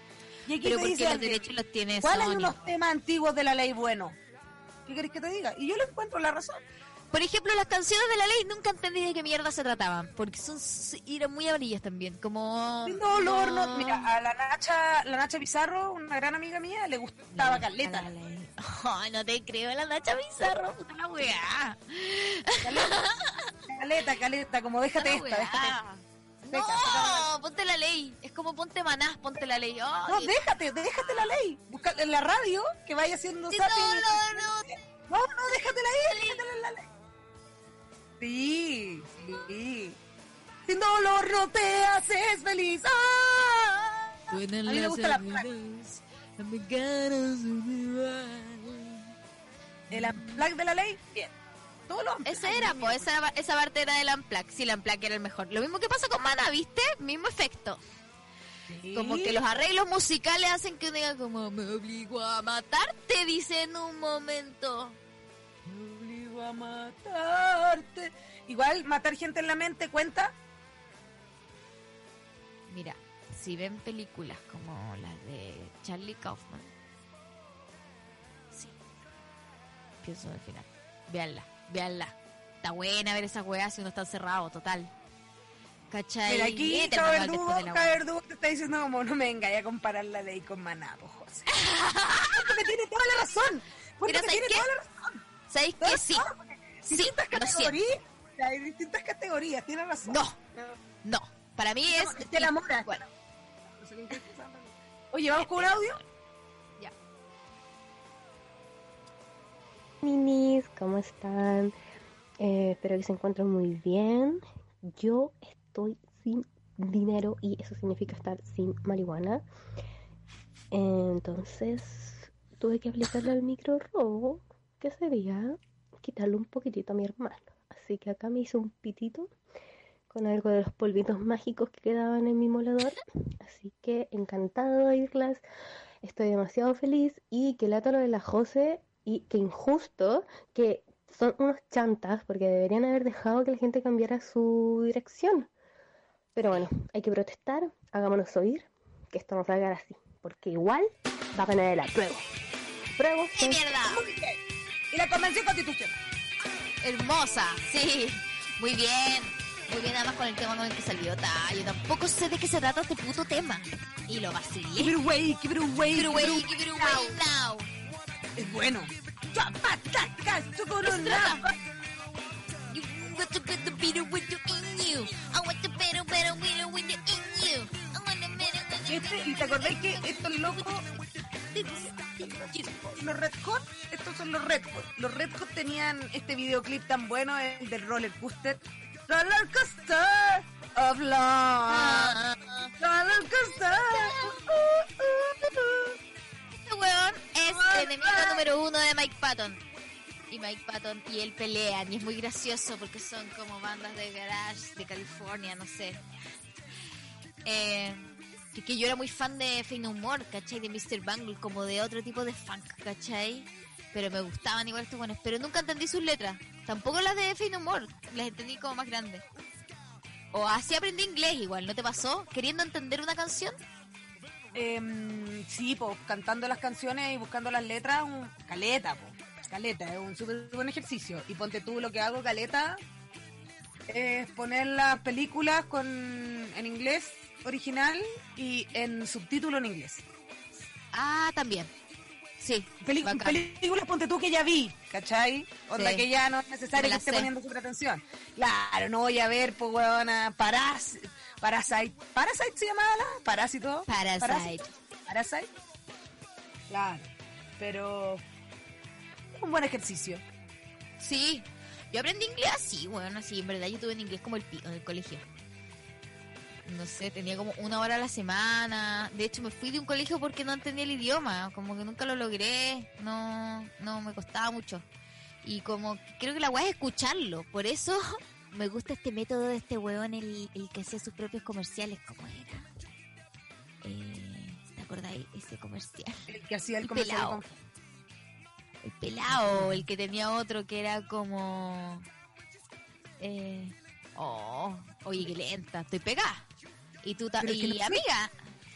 Y aquí Pero te porque dice los derechos los tiene ¿cuál hay Sony. unos temas antiguos de la ley bueno? ¿Qué querés que te diga? Y yo le encuentro la razón. Por ejemplo, las canciones de la ley nunca entendí de qué mierda se trataban. Porque son eran muy amarillas también. Como. Sin dolor, no. Mira, a la Nacha, la Nacha Pizarro, una gran amiga mía, le gustaba Caleta. La ley. Ay, no te creo, la Nacha Bizarro, puta la weá. Caleta, caleta, como déjate La esta, déjate esta. Seca. No, ponte la ley. Es como ponte manás, ponte la ley. No, Ay, déjate, déjate la ley. Busca en la radio que vaya haciendo Sí, zapping. no, no, no. No, no, déjatela ahí, déjatela en la ley. Sí, sí. Sin dolor no te haces feliz. ¡Ah! A mí me gusta la El unplug de la ley, bien. Todos los Ese era, Dios pues, esa, esa parte era del Unplugged. Sí, el Unplugged era el mejor. Lo mismo que pasa con Mana, ¿viste? Mismo efecto. Sí. Como que los arreglos musicales hacen que uno diga como, me obligo a matarte, dice en un momento. Me obligo a matarte. Igual, matar gente en la mente cuenta. Mira, si ven películas como las de Charlie Kaufman, pienso en el final. Veanla, veanla. Está buena ver esa weá si uno está encerrado, total. ¿Cachai? Mira, aquí de Cabo weá. Verdugo te está diciendo como no me vengáis a comparar la ley con Maná, po, José. Porque tiene toda la razón. (laughs) Porque Mira, ¿sabes tiene qué? toda la razón. ¿Sabéis que sí? Sí, distintas categorías. Hay distintas categorías, tiene razón. No. No, para mí es... Es que la mora. Bueno, Oye, vamos con un audio. Ninis, ¿cómo están? Eh, espero que se encuentren muy bien. Yo estoy sin dinero y eso significa estar sin marihuana. Entonces tuve que aplicarle al micro robo, que sería quitarle un poquitito a mi hermano. Así que acá me hice un pitito con algo de los polvitos mágicos que quedaban en mi molador. Así que encantada de oírlas. Estoy demasiado feliz y que lata lo de la Jose y que injusto que son unos chantas porque deberían haber dejado que la gente cambiara su dirección. Pero bueno, hay que protestar, hagámonos oír, que esto no salga así, porque igual va a ganar el apruebo. Apruebo, ¡Qué sí. mierda! Y la Convención Constitucional. Hermosa, sí. Muy bien. Muy bien, además con el tema con el que salió. Ta, yo tampoco sé de qué se trata este puto tema. Y lo vacilé. Give it away, give it away, Give it away, give it give it away now. Es bueno. Este, ¿Y te acordáis que estos locos, los Red Hot, estos son los Red Hot. Los Red Hot tenían este videoclip tan bueno, el del roller coaster. Roller coaster of love. Ah, Roller coaster. Este weón es el enemigo número uno de Mike Patton. Y Mike Patton y él pelean. Y es muy gracioso porque son como bandas de garage de California, no sé. Eh, que yo era muy fan de Fame No More, ¿cachai? De Mr. Bangle, como de otro tipo de funk, ¿cachai? Pero me gustaban igual estos buenos. Pero nunca entendí sus letras. Tampoco las de Fame No More. Las entendí como más grandes. O así aprendí inglés igual, ¿no te pasó? Queriendo entender una canción. Em, sí, pues cantando las canciones y buscando las letras, un caleta, po. Caleta, es un súper buen ejercicio. Y ponte tú lo que hago, caleta, es poner las películas con en inglés original y en subtítulo en inglés. Ah, también. Sí, Peli- bacán. películas, ponte tú que ya vi, ¿cachai? Onda Sí. que ya no es necesario que esté sé. poniendo super atención. Claro, no voy a ver, pues, weona, Paras, Parasite. ¿Parasite se llamaba la? ¿Parásito? Parasite. Parasite. Claro, pero es un buen ejercicio. Sí, yo aprendí inglés así, bueno, así, en verdad yo tuve en inglés como el pico en el colegio. No sé, tenía como una hora a la semana. De hecho, me fui de un colegio porque no entendía el idioma. Como que nunca lo logré. No, no me costaba mucho. Y como creo que la weá es escucharlo. Por eso me gusta este método de este weón, el, el que hacía sus propios comerciales. ¿Cómo era? Eh, ¿Te acordáis ese comercial? El que hacía el, El comercial pelao. con- El pelado, el que tenía otro que era como. Eh, oh, oye, qué lenta, estoy pegada. Y tú y no sé.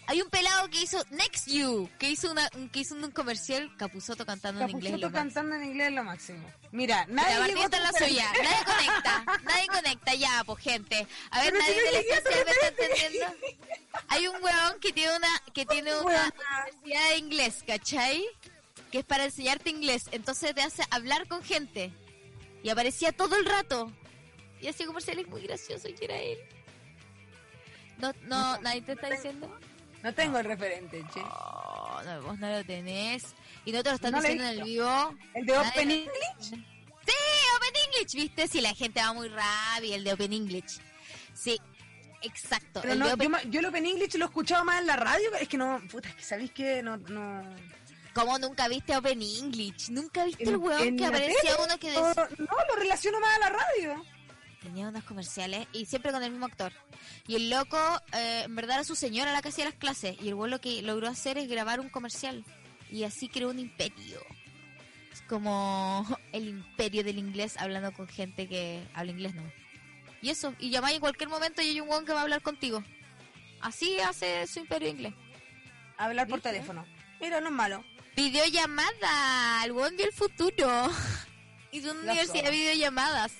Hay un pelado que hizo Next You, que hizo una, un- que hizo un comercial Capuzoto cantando en inglés. Capuzoto cantando en inglés es lo máximo. Mira, La nadie llegó la tan- suya, nadie conecta, (laughs) nadie conecta ya, pues gente. A ver, Pero nadie de la estación me está entendiendo. Hay un weón que tiene una, que tiene una universidad de inglés, ¿cachai? Que es para enseñarte inglés. Entonces te hace hablar con gente. Y aparecía todo el rato. Y hacía comerciales muy graciosos y era él. No, no, nadie te está diciendo. No tengo el referente, che. No, vos no lo tenés. Y no te lo están No diciendo en el vivo. El de Open English. Sí, Open English, ¿viste? Si la gente va muy rápido, el de Open English. Sí, exacto. Pero el no, de Open- yo, yo el Open English lo he escuchado más en la radio. Es que no, puta, es que sabéis que no. no ¿Cómo nunca viste Open English? ¿Nunca viste el en- en que aparecía tele, uno que decía... no, lo relaciono más a la radio. Tenía unos comerciales y siempre con el mismo actor. Y el loco, eh, en verdad era su señora la que hacía las clases. Y el weón lo que logró hacer es grabar un comercial. Y así creó un imperio. Es como (laughs) el imperio del inglés hablando con gente que habla inglés, ¿no? Y eso, y llamáis en cualquier momento y hay un weón que va a hablar contigo. Así hace su imperio inglés. Hablar por ¿Viste? teléfono. Mira, no es malo. Videollamada, el weón vio el futuro. (laughs) Hizo una universidad de videollamadas.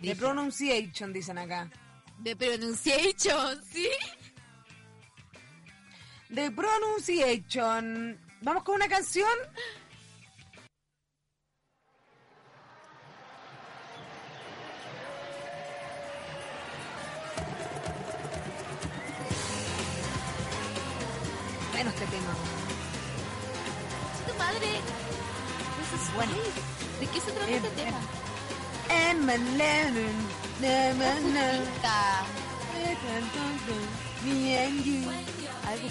De pronunciation, dicen acá. de pronunciation, ¿sí? De pronunciation. Vamos con una canción.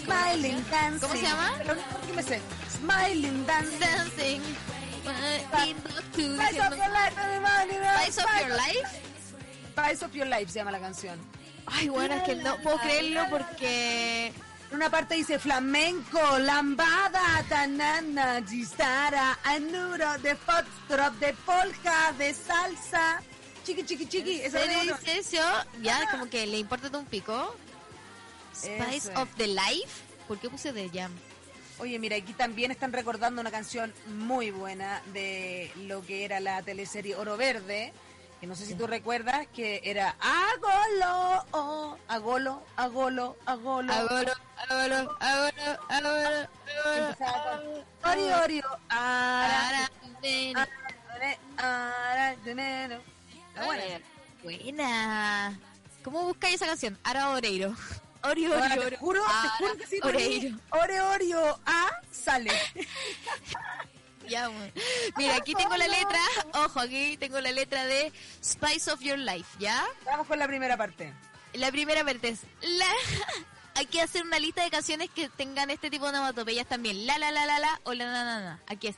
Smiling dancing. ¿Cómo se llama? Pero no, ¿por qué me sé? Smiling dancing. Dancing. in the two- Spice of your life, everybody, Spice of your life. Spice of your life se llama la canción. Ay, bueno, es que no puedo creerlo porque En una parte dice flamenco, lambada, tanana, gistara, anuro, de foxtrot, de polka, de salsa, chiqui chiqui chiqui. Eso ¿Serio es lo dice eso? Ya, como que le importa un pico. Spice of the Life. ¿Por qué puse The Jam? Oye, mira, aquí también están recordando una canción muy buena de lo que era la teleserie Oro Verde, que no sé si tú recuerdas, que era Agolo, oh, Agolo, Agolo, Agolo. Agoro, agoro, agoro. Empezaba con Ori, Ori, ara, Ara, nene. ara, Está buena. ¿Cómo buscáis esa canción? Ara Oreiro. Ori, ori, Ahora, ori. te juro, te juro que sí, Oreiro. Ore, Orio, A, sale. (laughs) Ya. Mira, aquí tengo la letra. Ojo, aquí tengo la letra de Spice of Your Life, ¿ya? Vamos con la primera parte. La primera parte es la... (laughs) Hay que hacer una lista de canciones que tengan este tipo de onomatopeyas también. La la la la la o la na na na. Aquí es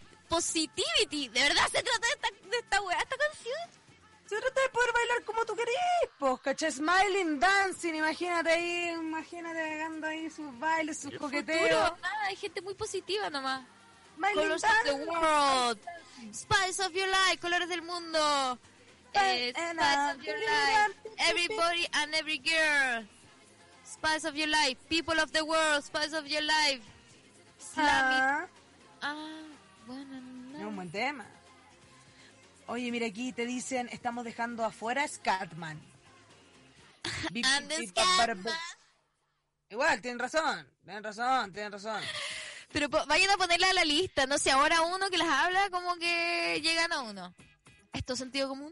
positivity. ¿De verdad se trata de esta, de esta weá, esta canción? Se trata de poder bailar como tú querés, pues, ¿cachai? Smiling, dancing, imagínate ahí, imagínate pegando ahí sus bailes, sus coqueteos. Futuro, nada, hay gente muy positiva nomás. Smiling, Colors of the world. Spice of your life, colores del mundo. Eh, spice of your life. Everybody and every girl. Spice of your life. People of the world. Spice of your life. Slammy. Ah, Ah, es un buen tema. Oye, mira aquí te dicen, estamos dejando afuera Scatman. (laughs) Igual, tienen razón, tienen razón, tienen razón. Pero vayan a ponerla a la lista. No sé, ahora uno que las habla como que llegan a uno. ¿Esto es sentido común?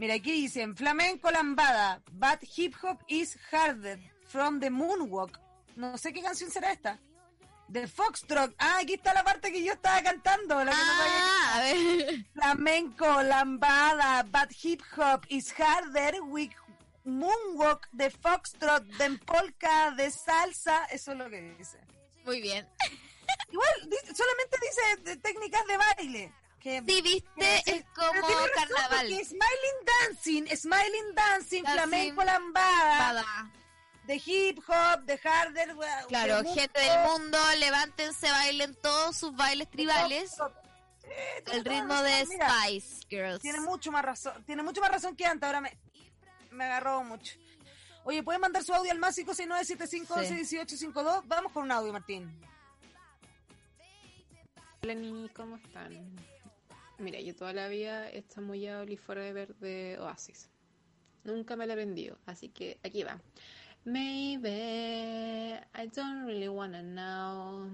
Mira, aquí dicen, flamenco lambada, but hip hop is harder, from the moonwalk. No sé qué canción será esta. The Foxtrot. Ah, aquí está la parte que yo estaba cantando. La que no Ah, a ver. (laughs) Flamenco, lambada, but hip hop is harder with moonwalk, de foxtrot, de polka, de salsa. Eso es lo que dice. Muy bien. (laughs) Igual, solamente dice de técnicas de baile. Que, Sí, viste, que- es como carnaval. Smiling dancing, smiling dancing, Dancing, flamenco lambada. De hip hop, de harder. wea- Claro, de gente del mundo, levántense, bailen todos sus bailes tribales toda ritmo de mira. Spice Girls. Tiene mucho más razón, tiene mucho más razón que antes, ahora me, me agarró mucho. Oye, ¿pueden mandar su audio al más 56975 11 1852? Vamos con un audio, Martín. Hola Ni, ¿cómo están? Mira, yo toda la vida he chamullado el Forever de Oasis. Nunca me la he vendido, así que aquí va. Maybe I don't really wanna know.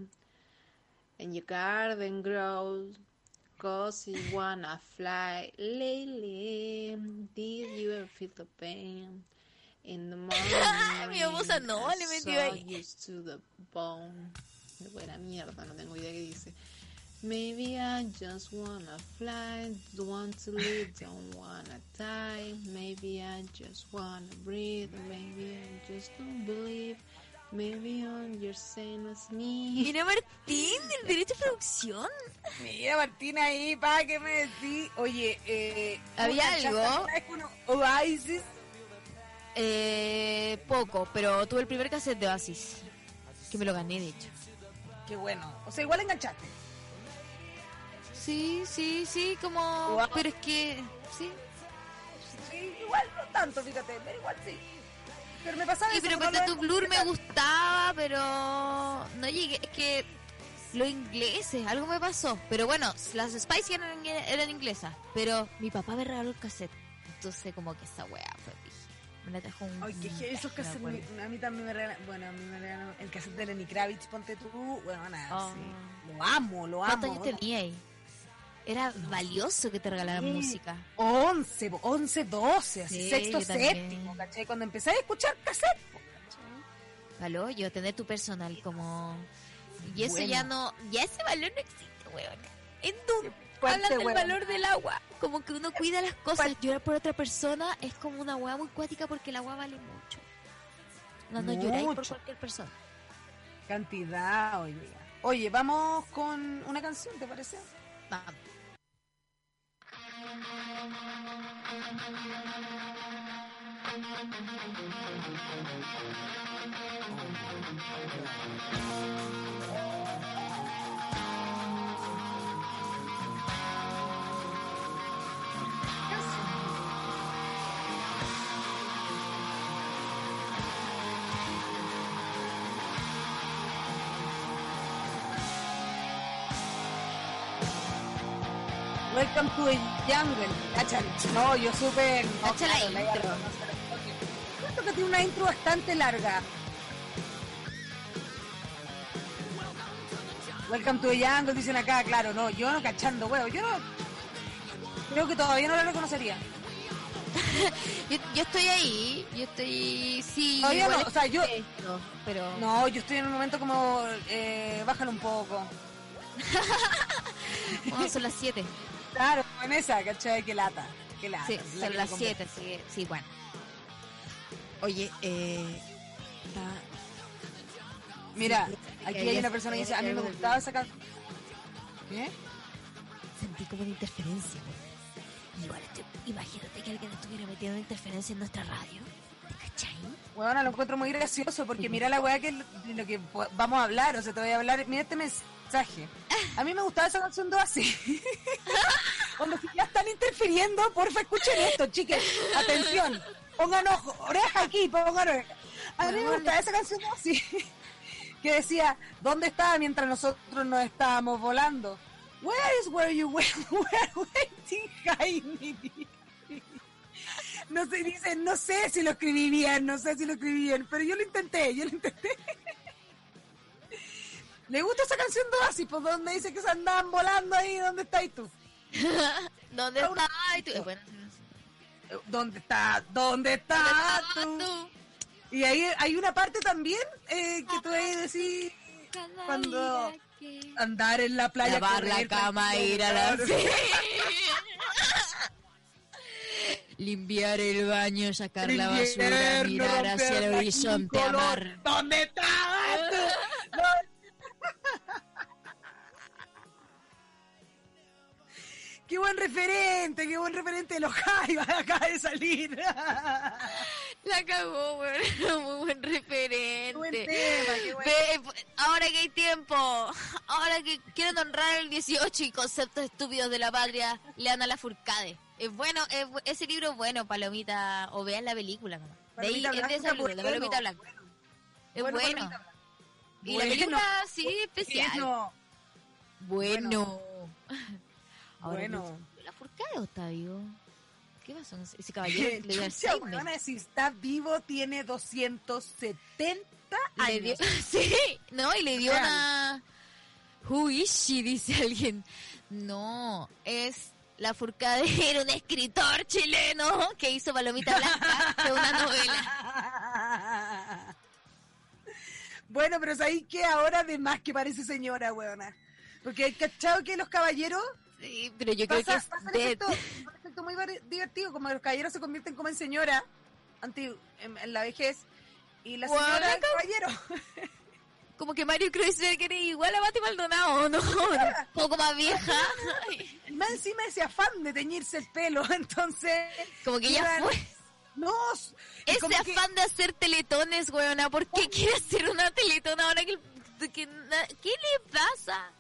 And your garden grows, cause you wanna fly. Lately, did you ever feel the pain? In the (laughs) morning, Mi babosa no, le metió so ahí. used to the bone. De buena mierda, no tengo idea qué dice. Maybe I just wanna fly, want to live, don't wanna die. Maybe I just wanna breathe, maybe I just don't believe. Maybe I'm your same as me. Mira Martín, el derecho de producción. Mira, Martín ahí, pa, que me decís. Oye, eh. ¿Había ¿tú enganchaste algo? Oasis. Eh, poco, pero tuve el primer cassette de Oasis. Que me lo gané, de hecho. Qué bueno. O sea, igual enganchaste. Sí, sí, sí, como... Wow. Pero es que... Sí, Sí, igual no tanto, fíjate, pero igual sí. Pero me pasaba Sí, eso, pero lo tu Blur me gustaba, pero no llegué. Es que los ingleses, algo me pasó. Pero bueno, las Spice eran, eran inglesas. Pero mi papá me regaló el cassette. Entonces, como que esa weá fue. Me la trajo un. Ay, que esos cassettes, me- a mí también me regalan, bueno, a mí me regalan el cassette de Lenny Kravitz, ponte tú, bueno, nada, Oh. sí. Lo amo, lo ¿Cuántos amo. años tenía ahí? Era valioso que te regalaran Sí. música. 11, po, 11, 12, así, Sí, sexto, séptimo, ¿cachai? Cuando empecé a escuchar cassette, ¿cachai? Valor, yo tener tu personal como... Y eso Bueno. ya no... Ya ese valor no existe, weón. En tu... Hablan del valor del agua. Como que uno cuida las cosas. Llorar por otra persona es como una weá muy cuática porque el agua vale mucho. No, no lloráis por cualquier persona. Cantidad, oye. Oye, vamos con una canción, ¿te parece? Vamos. Oh, Welcome to the Jungle. Cachan. No, yo súper. no, Cacha la claro, la intro. intro. Siento que tiene una intro bastante larga. Welcome to the Jungle, dicen acá, claro, no, yo no cachando, huevo, yo no. Creo que todavía no la reconocería. (laughs) Yo, yo estoy ahí, yo estoy... Sí, Todavía no, o sea, yo- esto, Pero... No, yo estoy en un momento como. Eh, bájalo un poco. (laughs) Son las 7. Claro, en esa, ¿cachai? Que lata. Que lata. Sí, la son que las me 7, sí, sí, bueno. Oye, eh... Mira, aquí que hay una persona que dice, a mí me gustaba esa canción. ¿Qué? Sentí como una interferencia. Igual estoy, imagínate que alguien estuviera metiendo interferencia en nuestra radio. ¿Te cachai? Bueno, lo encuentro muy gracioso porque mira la weá que lo que vamos a hablar, o sea, te voy a hablar, mira este mensaje. A mí me gustaba esa canción 2 así. (laughs) Cuando ya están interfiriendo, porfa escuchen esto, chiques. Atención, pongan ojo, oreja aquí, pongan oreja. A mí me gustaba esa canción 2 así. (laughs) Que decía, ¿dónde estaba mientras nosotros nos estábamos volando? Where is where you were, were waiting high? No sé, dicen, no sé si lo escribí bien, no sé si lo escribí bien, pero yo lo intenté, yo lo intenté. (laughs) ¿Le gusta esa canción de Oasis? Pues donde dice que se andaban volando ahí, ¿dónde estás tú? (laughs) ¿Dónde está? Ay, tú- bueno, ¿Dónde está? ¿Dónde está tú? tú? Y ahí hay una parte también eh, que tú ahí decís Cuando- andar en la playa. Lavar la correr, cama, tranquilo, ir a la... (laughs) Limpiar el baño, sacar la El basura, mirar hacia el la horizonte, color. amar. ¿Dónde estabas tú? Qué buen referente, qué buen referente de los Jaivas (laughs) acaba de salir. La cagó, weón. (laughs) Muy buen referente. Qué buen tema, qué buen Ve, ahora que hay tiempo, ahora que quieren honrar el 18 y conceptos estúpidos de la patria, lean a la Furcade. Es bueno, es bu- ese libro es bueno, Palomita, o vean la película. nomás. De ahí Palomita es de Blanca, ese libro, bueno. Palomita Blanca. Es bueno. Y la película, sí, especial. Bueno, Bueno. (laughs) Ahora, Bueno. ¿La Furcade o está vivo? ¿Qué pasó? Ese caballero (laughs) le dio si está vivo tiene 270 Le dio- años. (laughs) sí, no, y le dio Real. una... Who is she? Dice alguien. No, es... La Furcade era un escritor chileno que hizo Palomita Blanca, de una novela. Bueno, pero sabéis que ahora de más que parece señora, weona. Porque hay cachado que los caballeros Sí, pero yo creo que pasa, es pasa un efecto, un efecto muy divertido, como los caballeros se convierten como en señora anti- en, en la vejez y la señora cab- caballero. (laughs) Como que Mario Kreuzberger era igual a Mati Maldonado, ¿no? Un poco más vieja. (laughs) Y más encima ese afán de teñirse el pelo, (laughs) entonces... Como que ya fue. No, Ese como que- afán de hacer teletones, weona. ¿Por qué quiere hacer una teletón ahora que, ¿Qué le pasa?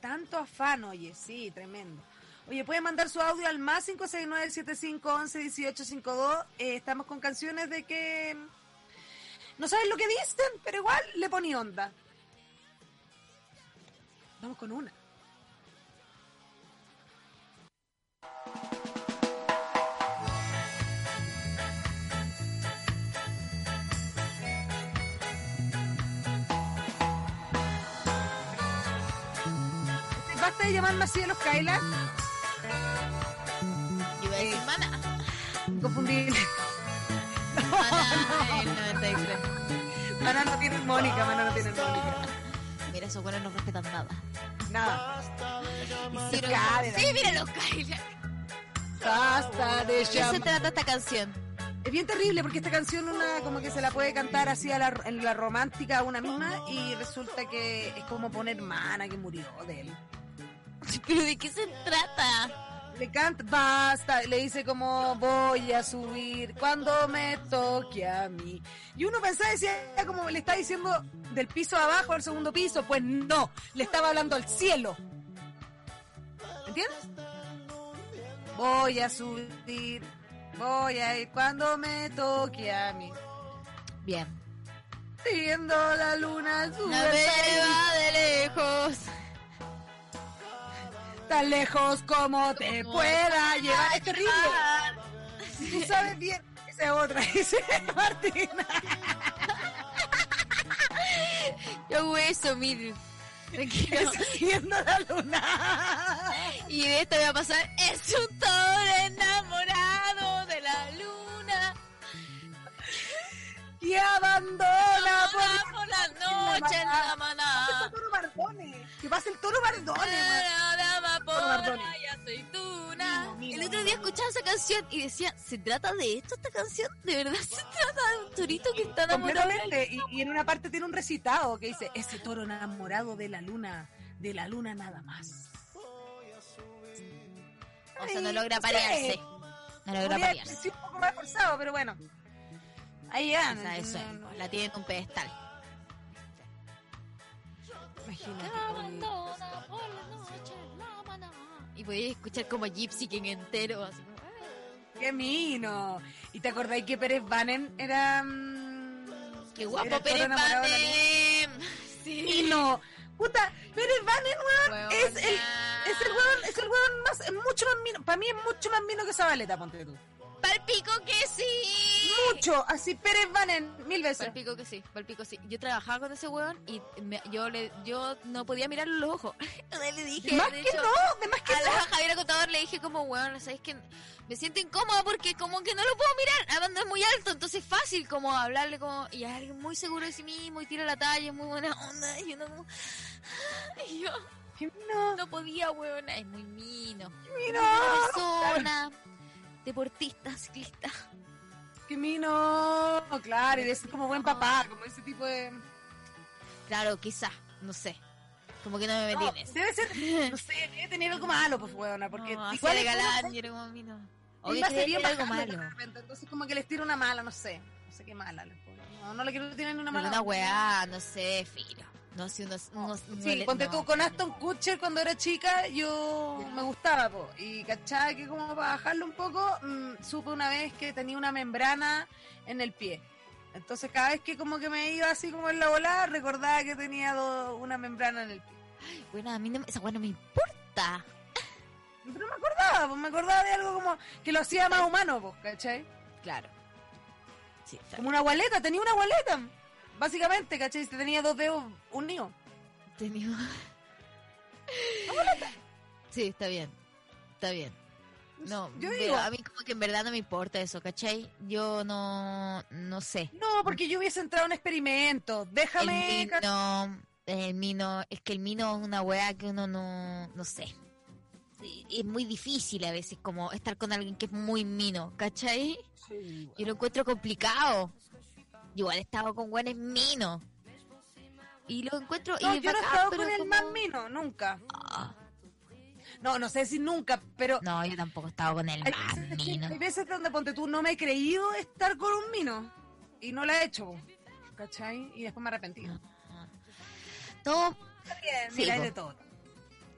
Tanto afán, oye, sí, tremendo. Oye, pueden mandar su audio al más 569-7511-1852. Eh, estamos con canciones de que no saben lo que dicen, pero igual le poní onda. Vamos con una. Basta de llamarme así a los Kyla. Yo iba a decir mana. Inconfundible. Mana el 93. Mana no tiene Mónica, Mana no tiene Mónica. Mira, esos buenos no respetan nada. Nada. Hicieron... Cállate. Sí, mira los Kyla. Basta de ¿Qué se llamar. trata esta canción? Es bien terrible porque esta canción una como que se la puede cantar así a la, en la romántica a una misma y resulta que es como poner mana que murió de él. ¿Pero de qué se trata? Le canta, basta, le dice como voy a subir cuando me toque a mí. Y uno pensaba, decía como le está diciendo del piso abajo al segundo piso, pues no, le estaba hablando al cielo. ¿Entiendes? Voy a subir, voy a ir cuando me toque a mí. Bien. Viendo la luna No me va de lejos. Tan lejos como te pueda llevar. Es terrible. Tú sabes bien. Esa es otra, dice Martina. (laughs) Yo hago eso, mire. Tranquilo. Viendo la luna. Y de esto voy a pasar. Es un toro enamorado de la luna. Y abandona por... por la noche en la maná. el toro Bardone. Que pasa el toro Bardone. Aceituna. El otro día escuchaba esa canción y decía, ¿se trata de esto esta canción? ¿De verdad se (laughs) trata de un torito que está enamorado? Completamente. Y, y en una parte tiene un recitado que dice, ese toro enamorado de la luna, de la luna nada más. O sea, no logra parearse. No logra parearse. ser un poco más forzado, pero bueno. Ahí ya. O sea, eso es, la tiene en un pedestal. Imagínate. Abandona por la noche. Y podéis escuchar como Gypsy King entero, así como. ¡Qué mino! ¿Y te acordáis que Pérez Banen era... mm, ¡Qué guapo era (laughs) Pérez Banem! Sí. Mino! ¡Puta! Pérez Banen, weón, es el, es el weón, es el weón más, es mucho más mino. Para mí es mucho más mino que Zabaleta, ponte tú. ¡Palpico que sí! Mucho, así Pérez Banen, mil veces. Palpico que sí, palpico sí. Yo trabajaba con ese weón y me- yo le, yo no podía mirarle los ojos. (laughs) Le dije, De más de que hecho, no, de más que a no. la Javiera Contador le dije como, weón, ¿sabes que Me siento incómoda porque como que no lo puedo mirar, hablando es muy alto, entonces es fácil como hablarle como, y es alguien muy seguro de sí mismo y tira la talla, es muy buena onda, y uno como, y yo ¡Qué mino! no podía, weón, es muy mino. ¡Mino! Persona, deportista, ciclista. ¡Qué mino! Claro, y de ser como buen papá, como ese tipo de... Claro, quizá, no sé. Como que no me metí No, en eso. debe ser, (laughs) no sé, debe tener algo malo, pues, weona, porque no, igual es galán y era como algo malo. repente, entonces como que les tira una mala, no sé. No sé qué mala les pongo. No, no le quiero tirar ni una mala. una weá, no sé, filo. No unos... Unos sí, no- ponte no. tú con Aston Kutcher cuando era chica, yo me gustaba, po. Y cachaba que como para bajarlo un poco, mm, supe una vez que tenía una membrana en el pie. Entonces cada vez que como que me iba así como en la volada, recordaba que tenía do- una membrana en el pie. Bueno, a mí no, me- esa weá no me importa. Pero me acordaba, pues me acordaba de algo como que lo hacía más humano, pues, ¿cachai? Claro. Sí, Como una gualeta, tenía una gualeta. Básicamente, ¿cachai? Si tenía dos dedos unidos. Tenía- Sí, está bien. Está bien. No, yo digo, a mí como que en verdad no me importa eso, ¿cachai? Yo no, no sé. no, porque yo hubiese entrado en un experimento. Déjame. el mino, el mino, es que el mino es una weá que uno no, no sé. Es muy difícil a veces como estar con alguien que es muy mino, ¿cachai? Sí, Yo lo encuentro complicado. Igual he estado con buenos minos. Y lo encuentro... No, y yo no he estado con el como- más mino, nunca. Ah, No, no sé si nunca, pero no, yo tampoco he estado con el hay, más veces, mino. hay veces donde ponte tú no me he creído estar con un mino y no la he hecho, ¿cachai? Y después me arrepentí. Todo Está bien, Sí, mira, de todo.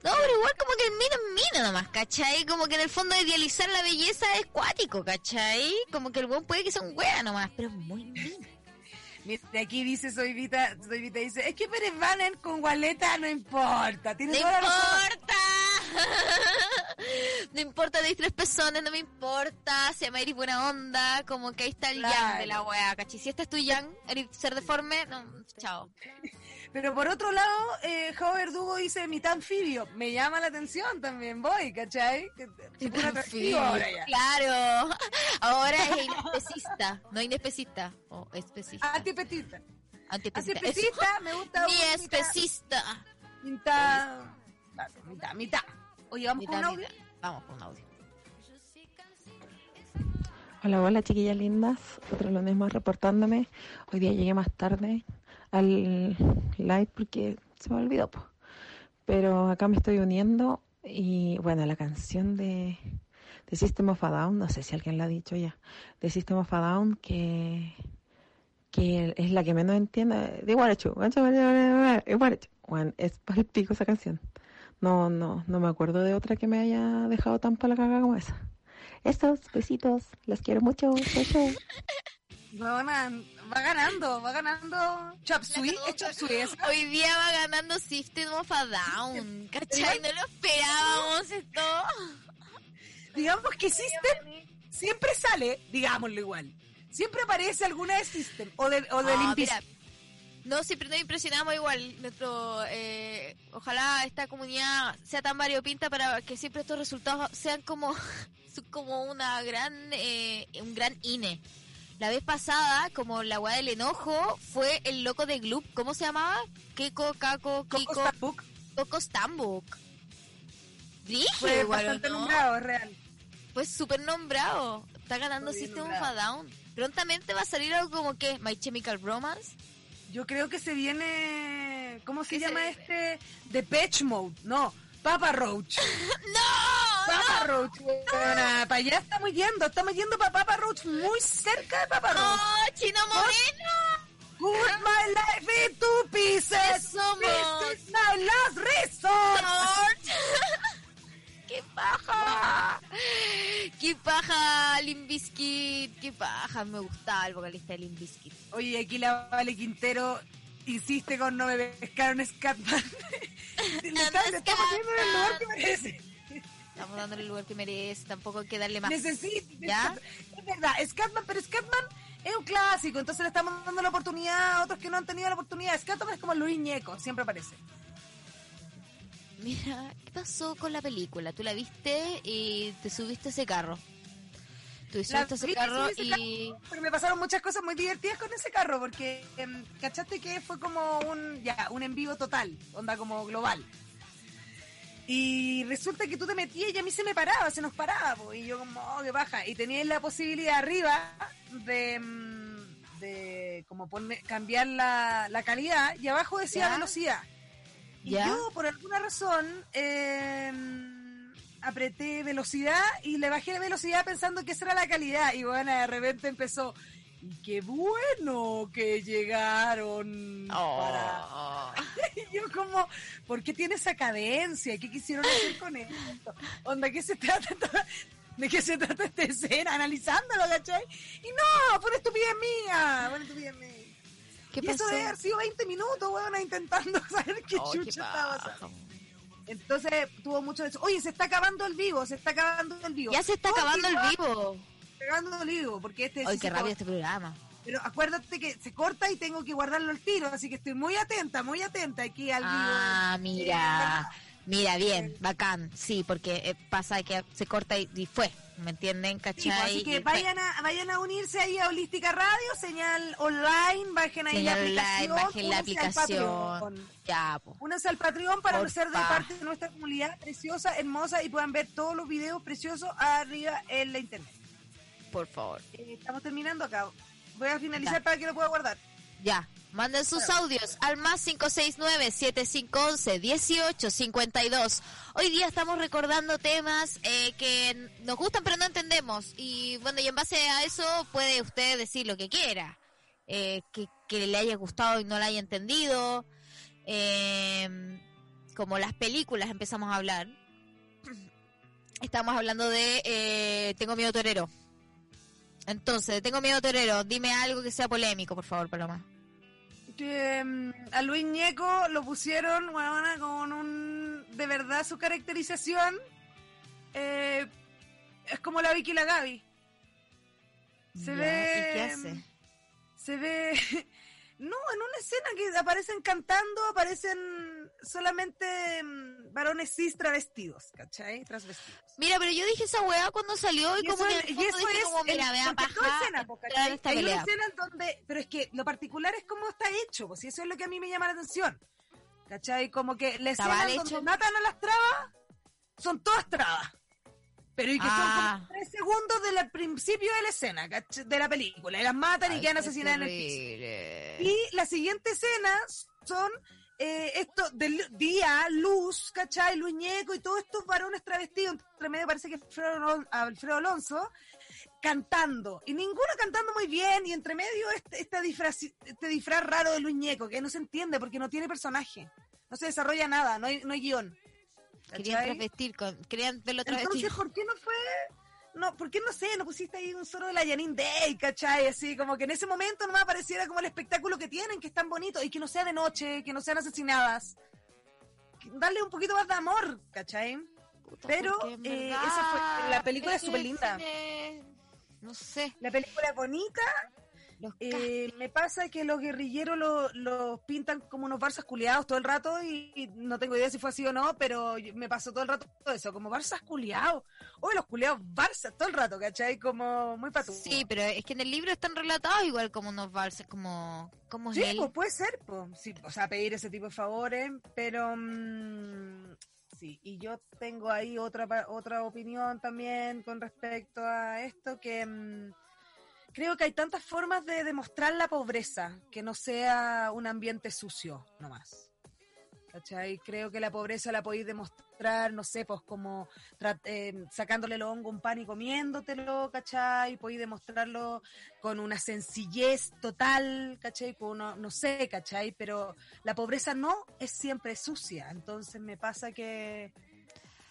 No, pero igual como que el mino es mino nomás, ¿cachai? Como que en el fondo idealizar la belleza es cuático, ¿cachai? Como que el buen puede que sea un wea nomás, pero es muy mino. Mira, aquí dice Soy Vita, Soy Vita dice, es que Pérez Banner con Gualeta no importa. Tiene ¡No importa! (laughs) no importa, de tres pezones, no me importa. Si me eres buena onda, como que ahí está el Claro. yang de la wea, ¿cachai? Si este es tu yang, eres ser deforme, no, chao. (laughs) Pero por otro lado, eh, Jao Verdugo dice mitad anfibio. Me llama la atención también, voy, ¿cachai? Ya. Claro, (laughs) ahora es inespecista, no inespecista, o especista. Antipetita. Antipecista. Antipetita, me gusta. Ni especista. Mitad, mitad, mitad. Oye, vamos con un audio. mitad. Vamos con un audio. Hola, hola chiquillas lindas. Otro lunes más reportándome. Hoy día llegué más tarde al live porque se me olvidó. Pero acá me estoy uniendo y bueno, la canción de, de System of a Down, no sé si alguien la ha dicho ya, de System of a Down que, que es la que menos entiendo, de Guarachu. Bueno, es para esa canción. No, no, no me acuerdo de otra que me haya dejado tan para la caga como esa. Estos besitos, los quiero mucho. Chau, chau. Va ganando, va ganando. Chop Suey, es Chop Suey. Hoy día va ganando System of a Down, ¿cachai? No lo esperábamos esto. Digamos que System siempre sale, digámoslo igual. Siempre aparece alguna de System o de, o de Ah, no, siempre nos impresionamos igual. Nuestro, eh, ojalá esta comunidad sea tan variopinta para que siempre estos resultados sean como, (laughs) como una gran, eh, un gran INE. La vez pasada, como la weá del enojo, fue el loco de Gloop. ¿Cómo se llamaba? Kiko, Kako, Kiko, Starbuck Coco Stambuk. Fue igual, ¿o bastante no? nombrado, es real. Fue súper nombrado. Está ganando System of a Down. Prontamente va a salir algo como que My Chemical Romance. Yo creo que se viene. ¿Cómo se ¿Qué se llama viene? este? The Patch Mode. No, Papa Roach. (laughs) ¡No! Papa Roach. Para allá estamos yendo. Estamos yendo para Papa Roach, muy cerca de Papa Roach. ¡Oh, Chino Moreno! Put my life into pieces. somos. This is my last resort. (laughs) ¡Qué paja! ¡Qué paja, Limbiskit! ¡Qué paja! Me gustaba el vocalista de Limbiskit. Oye, aquí la Vale Quintero insiste con no me pescaron Scatman. (laughs) (laughs) le está, le está poniendo en el lugar que merece. Estamos dándole el lugar que merece. Tampoco hay que darle más. Necesita. ¿Ya? Es verdad, Scatman, pero Scatman es un clásico, entonces le estamos dando la oportunidad a otros que no han tenido la oportunidad. Scatman es como Luis Ñeco, siempre aparece. Mira, ¿qué pasó con la película? Tú la viste y te subiste a ese carro. Tú subiste ese carro ese y... Pero me pasaron muchas cosas muy divertidas con ese carro, porque em, cachaste que fue como un ya un en vivo total, onda como global. Y resulta que tú te metías y a mí se me paraba, se nos paraba, po, y yo como, oh, qué baja. Y tenías la posibilidad arriba de, mm, de como poner, cambiar la, la calidad y abajo decía Ya. velocidad. Y Ya. yo, por alguna razón, eh, apreté velocidad y le bajé la velocidad pensando que esa era la calidad. Y bueno, de repente empezó. Y qué bueno que llegaron para... Oh. (laughs) Y yo como, ¿por qué tiene esa cadencia? ¿Qué quisieron hacer con esto? Onda, ¿qué se trata? ¿De qué se trata esta escena? Analizándolo, ¿cachai? Y no, una estupidez mía, estupidez mía. ¿Qué y eso pasó? debe haber sido 20 minutos, weón, intentando (laughs) saber qué Oh, qué chucha estaba pasando. Entonces tuvo mucho de eso. Oye, se está acabando el vivo, se está acabando el vivo. Ya se está acabando el vivo. Acabando el vivo, porque este Ay, sí qué corta. este programa. Pero acuérdate que se corta y tengo que guardarlo al tiro, así que estoy muy atenta, muy atenta aquí al vivo. Ah, mira. Mira, bien, bacán. Sí, porque eh, pasa que se corta y, y fue. ¿Me entienden? Sí, pues, ¿Cachai? así Y que vayan a, vayan a unirse ahí a Holística Radio, señal online, bajen ahí Señal la online, aplicación. bajen la al aplicación. Patreon. Ya, po. Únanse al Patreon para Porfa. ser de parte de nuestra comunidad preciosa, hermosa y puedan ver todos los videos preciosos arriba en la internet. Por favor. Eh, estamos terminando acá. Voy a finalizar Ya. para que lo pueda guardar. Ya. Manden sus audios al más 569-7511-1852. Hoy día estamos recordando temas eh, que nos gustan pero no entendemos. Y bueno, y en base a eso puede usted decir lo que quiera. Eh, que, que le haya gustado y no le haya entendido. Eh, como las películas empezamos a hablar. (clears throat) Estamos hablando de eh, Tengo miedo torero. Entonces, Tengo miedo torero. Dime algo que sea polémico, por favor, Paloma. que mm, a Luis Ñeco lo pusieron, huevona, con un... De verdad, su caracterización eh, es como la Vicky y la Gaby. Se Ya, ve... ¿Y qué hace? Se ve... (laughs) No, en una escena que aparecen cantando, aparecen solamente mm, varones cis travestidos, ¿cachai? Transvestidos. Mira, pero yo dije esa weá cuando salió y, Y como eso, que en el y eso dije es como, mira, toda paja escena, esta Hay una pelea. escena en donde, pero es que lo particular es cómo está hecho, pues, y eso es lo que a mí me llama la atención. ¿Cachai? Como que la ¿Está escena donde hecho? matan a las trabas son todas trabas. Pero y que Ah. son como tres segundos del principio de la escena, ¿cachai? de la película, y las matan y Ay, quedan qué asesinadas en el piso. Y la siguiente escena son eh, esto de día, luz, ¿cachai? Luis Ñeco y todos estos varones travestidos, entre medio parece que Alfredo, Alfredo Alonso, cantando. Y ninguno cantando muy bien, y entre medio este, esta disfraz, este disfraz raro de Luis Ñeco, que no se entiende porque no tiene personaje. No se desarrolla nada, no hay, no hay guion. Querían travestir, con, querían verlo Entonces, travestido. ¿por qué no fue? No, ¿por qué no sé? No pusiste ahí un solo de la Janine Day, ¿cachai? Así como que en ese momento no me apareciera como el espectáculo que tienen, que es tan bonito, y que no sea de noche, que no sean asesinadas. Darle un poquito más de amor, ¿cachai? Puta, pero, eh, esa fue- la película es súper linda. No sé. La película es bonita. Eh, me pasa que los guerrilleros los pintan como unos barzas culiados todo el rato y, y no tengo idea si fue así o no, pero me pasó todo el rato eso, como barzas culiados. Oye, los culiados barzas todo el rato, ¿cachai? Como muy patudo. Sí, pero es que en el libro están relatados igual como unos valses, como, como Sí, pues puede ser, pues. Sí, o sea, pedir ese tipo de favores, pero mm, sí, y yo tengo ahí otra otra opinión también con respecto a esto que mm, creo que hay tantas formas de demostrar la pobreza que no sea un ambiente sucio nomás. ¿Cachai? Creo que la pobreza la podéis demostrar, no sé, pues como eh, sacándole el hongo a un pan y comiéndotelo, ¿cachai? Podéis demostrarlo con una sencillez total, ¿cachai? Con uno, no sé, ¿cachai? Pero la pobreza no es siempre sucia, entonces me pasa que...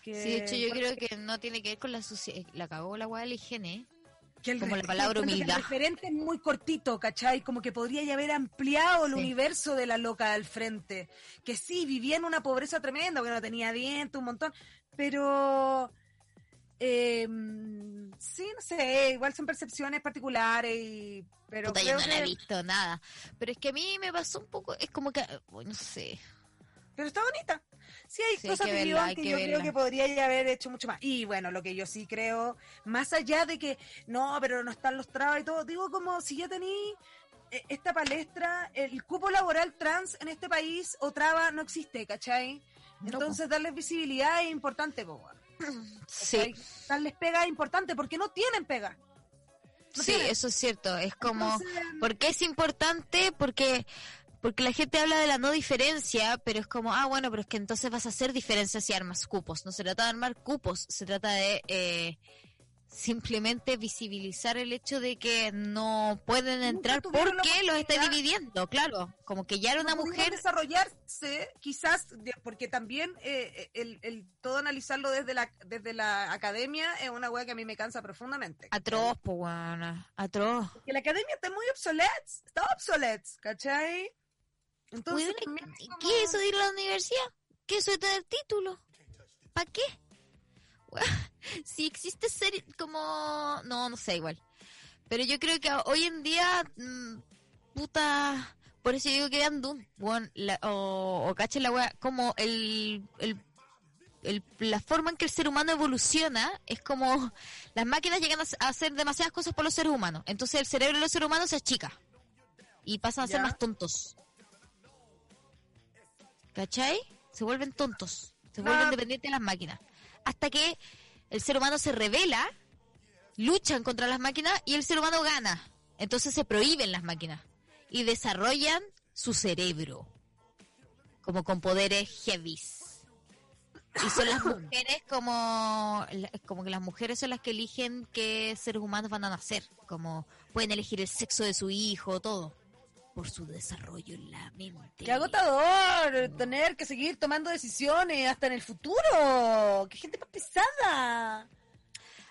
que Sí, de hecho yo creo que no tiene que ver con la suciedad. La cagó la weá de la higiene. Que el como la palabra humildad. El referente es muy cortito, ¿cachai? Como que podría ya haber ampliado el Sí. universo de la loca del frente. Que sí, vivía en una pobreza tremenda, que no tenía dientes, un montón. Pero. eh, sí, no sé, igual son percepciones particulares, y, pero Puta, yo no la he visto nada. Pero es que a mí me pasó un poco, es como que, uy, no sé. Pero está bonita. Sí, hay Sí, hay cosas que verla, hay que, que yo verla. creo que podría ya haber hecho mucho más. Y bueno, lo que yo sí creo, más allá de que no, pero no están los trabas y todo, digo como si ya tení eh, esta palestra, el cupo laboral trans en este país o traba no existe, ¿cachai? No, Entonces darles visibilidad es importante, Sí. Darles pega es importante porque no tienen pega. No sí, tienen. eso es cierto. Es como, Entonces, ¿por qué es importante? Porque porque la gente habla de la no diferencia, pero es como, ah, bueno, pero es que entonces vas a hacer diferencias y armas cupos. No se trata de armar cupos, se trata de eh, simplemente visibilizar el hecho de que no pueden entrar porque los está dividiendo, claro. Como que ya era una no mujer desarrollarse quizás porque también eh, el, el todo analizarlo desde la desde la academia es una wea que a mí me cansa profundamente atroz, buena, atroz. que la academia está muy obsoleta está obsoleta ¿cachai? Entonces Weona, también es ¿y como- ¿Qué es eso de ir a la universidad? ¿Qué es eso de tener título? ¿Para qué? (laughs) Si existe ser como... No, no sé, igual. Pero yo creo que hoy en día... mm, puta... Por eso yo digo que vean Doom. la- o, o cachen la wea. Como el, el, el- La forma en que el ser humano evoluciona es como... Las máquinas llegan a hacer demasiadas cosas por los seres humanos. Entonces el cerebro de los seres humanos se achica. Y pasan a ser más tontos. ¿Cachai? Se vuelven tontos. Se vuelven dependientes de las máquinas. Hasta que el ser humano se revela, luchan contra las máquinas y el ser humano gana. Entonces se prohíben las máquinas y desarrollan su cerebro. Como con poderes heavies. Y son las (laughs) mujeres como, como que las mujeres son las que eligen qué seres humanos van a nacer. Como pueden elegir el sexo de su hijo, todo. Por su desarrollo en la mente. Qué agotador tener que seguir tomando decisiones hasta en el futuro. Qué gente más pesada.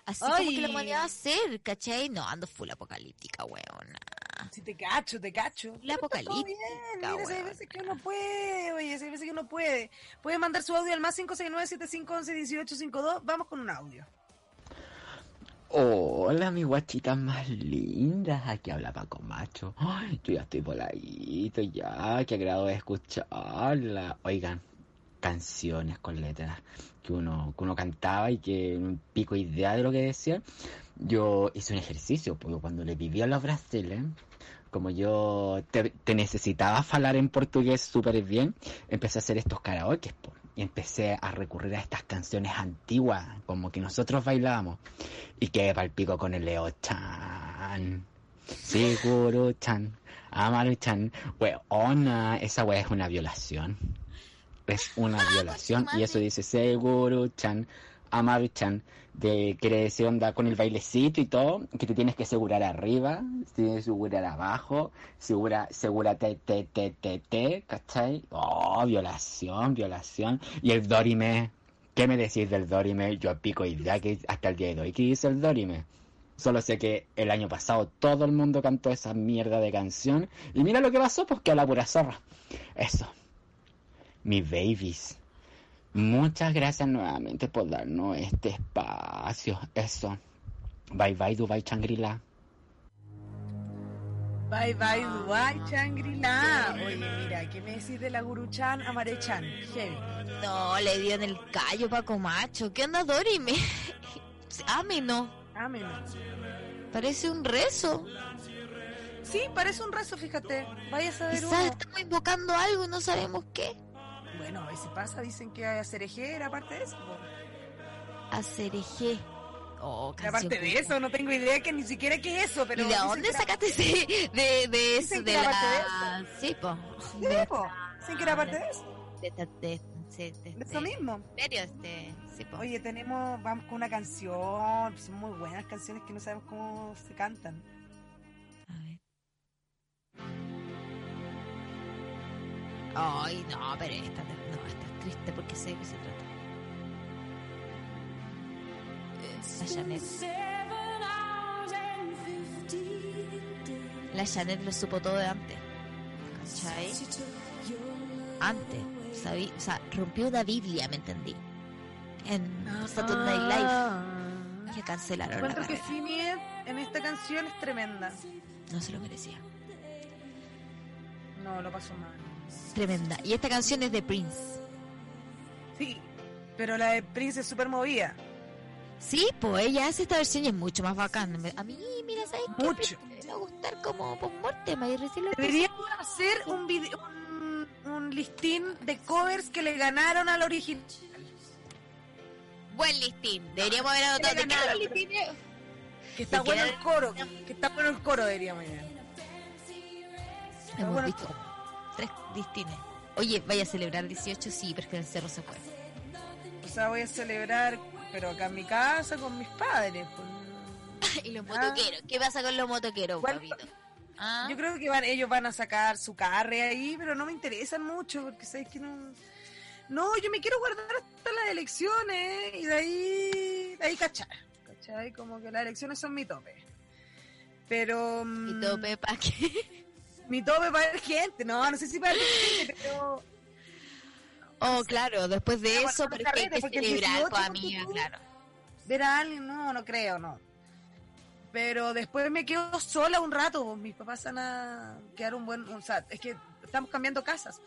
Así como que Ay. la humanidad va a ser, ¿cachai? No, ando full apocalíptica, weona. Si te cacho, te cacho. La apocalíptica, mira, hay veces que uno puede, oye, hay veces que uno puede. Puede mandar su audio al más 569-7511-1852. Vamos con un audio. Hola, mis guachitas más lindas. Aquí habla Paco Macho. Ay, yo ya estoy voladito ya. Qué agrado escucharla. Oigan, canciones con letras que uno, que uno cantaba y que un pico idea de lo que decía. Yo hice un ejercicio, porque cuando le viví a los brasiles, como yo te, necesitaba hablar en portugués súper bien, empecé a hacer estos karaokes, po, y empecé a recurrir a estas canciones antiguas, como que nosotros bailábamos, y quedé pa'l pico con el Leo Chan. Seguro Chan, Amaru Chan, weona, esa wea es una violación. Es una violación, y eso dice Seguro Chan, Amaru Chan, de decir onda con el bailecito y todo, que te tienes que asegurar arriba, tienes que asegurar abajo, segura, te, te, te, te, ¿cachai? Oh, violación, violación. Y el Dorime, ¿qué me decís del Dorime? Yo pico idea que hasta el día de hoy, ¿qué dice el Dorime? Solo sé que el año pasado todo el mundo cantó esa mierda de canción. Y mira lo que pasó, pues que a la pura zorra. Eso. Mis babies. Muchas gracias nuevamente por darnos este espacio. Eso. Bye bye Dubai Changrila. Bye bye Dubai, Shangri-La. Oye, mira, ¿qué me decís de la Guruchan Amarechan? Heavy. No, le dio en el callo Paco Macho. ¿Qué onda, Dori? Me... (laughs) Ame, no. Amén. Parece un rezo. Sí, parece un rezo, fíjate. Vaya a saber Quizás uno. estamos invocando algo y no sabemos qué. Bueno, a veces pasa, dicen que hay cerejera, aparte de eso. po. Acerejé. Oh, aparte de eso, no tengo idea que ni siquiera qué es eso, pero... ¿Y de dónde era- sacaste ese? De, de eso, de que era la... Sí, po. Sí, po. Dicen que era parte de eso. De, de, de, de- De eso de- mismo. ¿En serio? Este, sí, po. Oye, tenemos, vamos con una canción, son muy buenas canciones que no sabemos cómo se cantan. Ay, no, pero esta, no, esta es triste porque sé de qué se trata. La Janet. La Janet lo supo todo de antes. ¿Cachai? Antes. Sabí, o sea, rompió una Biblia, me entendí. En Saturday Night Live. Que cancelaron la Encuentro que. Simeon en esta canción es tremenda. No se lo merecía. No, lo pasó mal. Tremenda. Y esta canción es de Prince. Sí, pero la de Prince es súper movida. Sí, pues ella hace esta versión y es mucho más bacán. A mí, mira, ¿sabes qué? Mucho. Me va a gustar como lo Deberíamos hacer un video, un, un listín de covers que le ganaron al original. Buen listín. Deberíamos haber anotado. le ¿De qué ganaron, era el listín? Que está ¿De qué bueno el coro, que está bueno el coro, deberíamos. Hemos bueno. visto tres listines. Oye, vaya a celebrar el 18, sí, pero es que en el cerro se puede. O sea, voy a celebrar, pero acá en mi casa con mis padres. (laughs) y los Ah. motoqueros. ¿Qué pasa con los motoqueros. ¿Ah? Yo creo que van, ellos van a sacar su carre ahí, pero no me interesan mucho porque sabes que no. No, yo me quiero guardar hasta las elecciones y de ahí, de ahí cachar. ¿Cachai? Como que las elecciones son mi tope. Pero. Y mm, todo Pepa que... Mi tope para ver gente, no, no sé si para ver gente, pero. Oh, claro, después de eso, bueno, pero hay que celebrar, 18 pues, amiga, claro. Ver a alguien, no, no creo, no. Pero después me quedo sola un rato, pues, mis papás van a quedar un buen. O sea, es que estamos cambiando casas.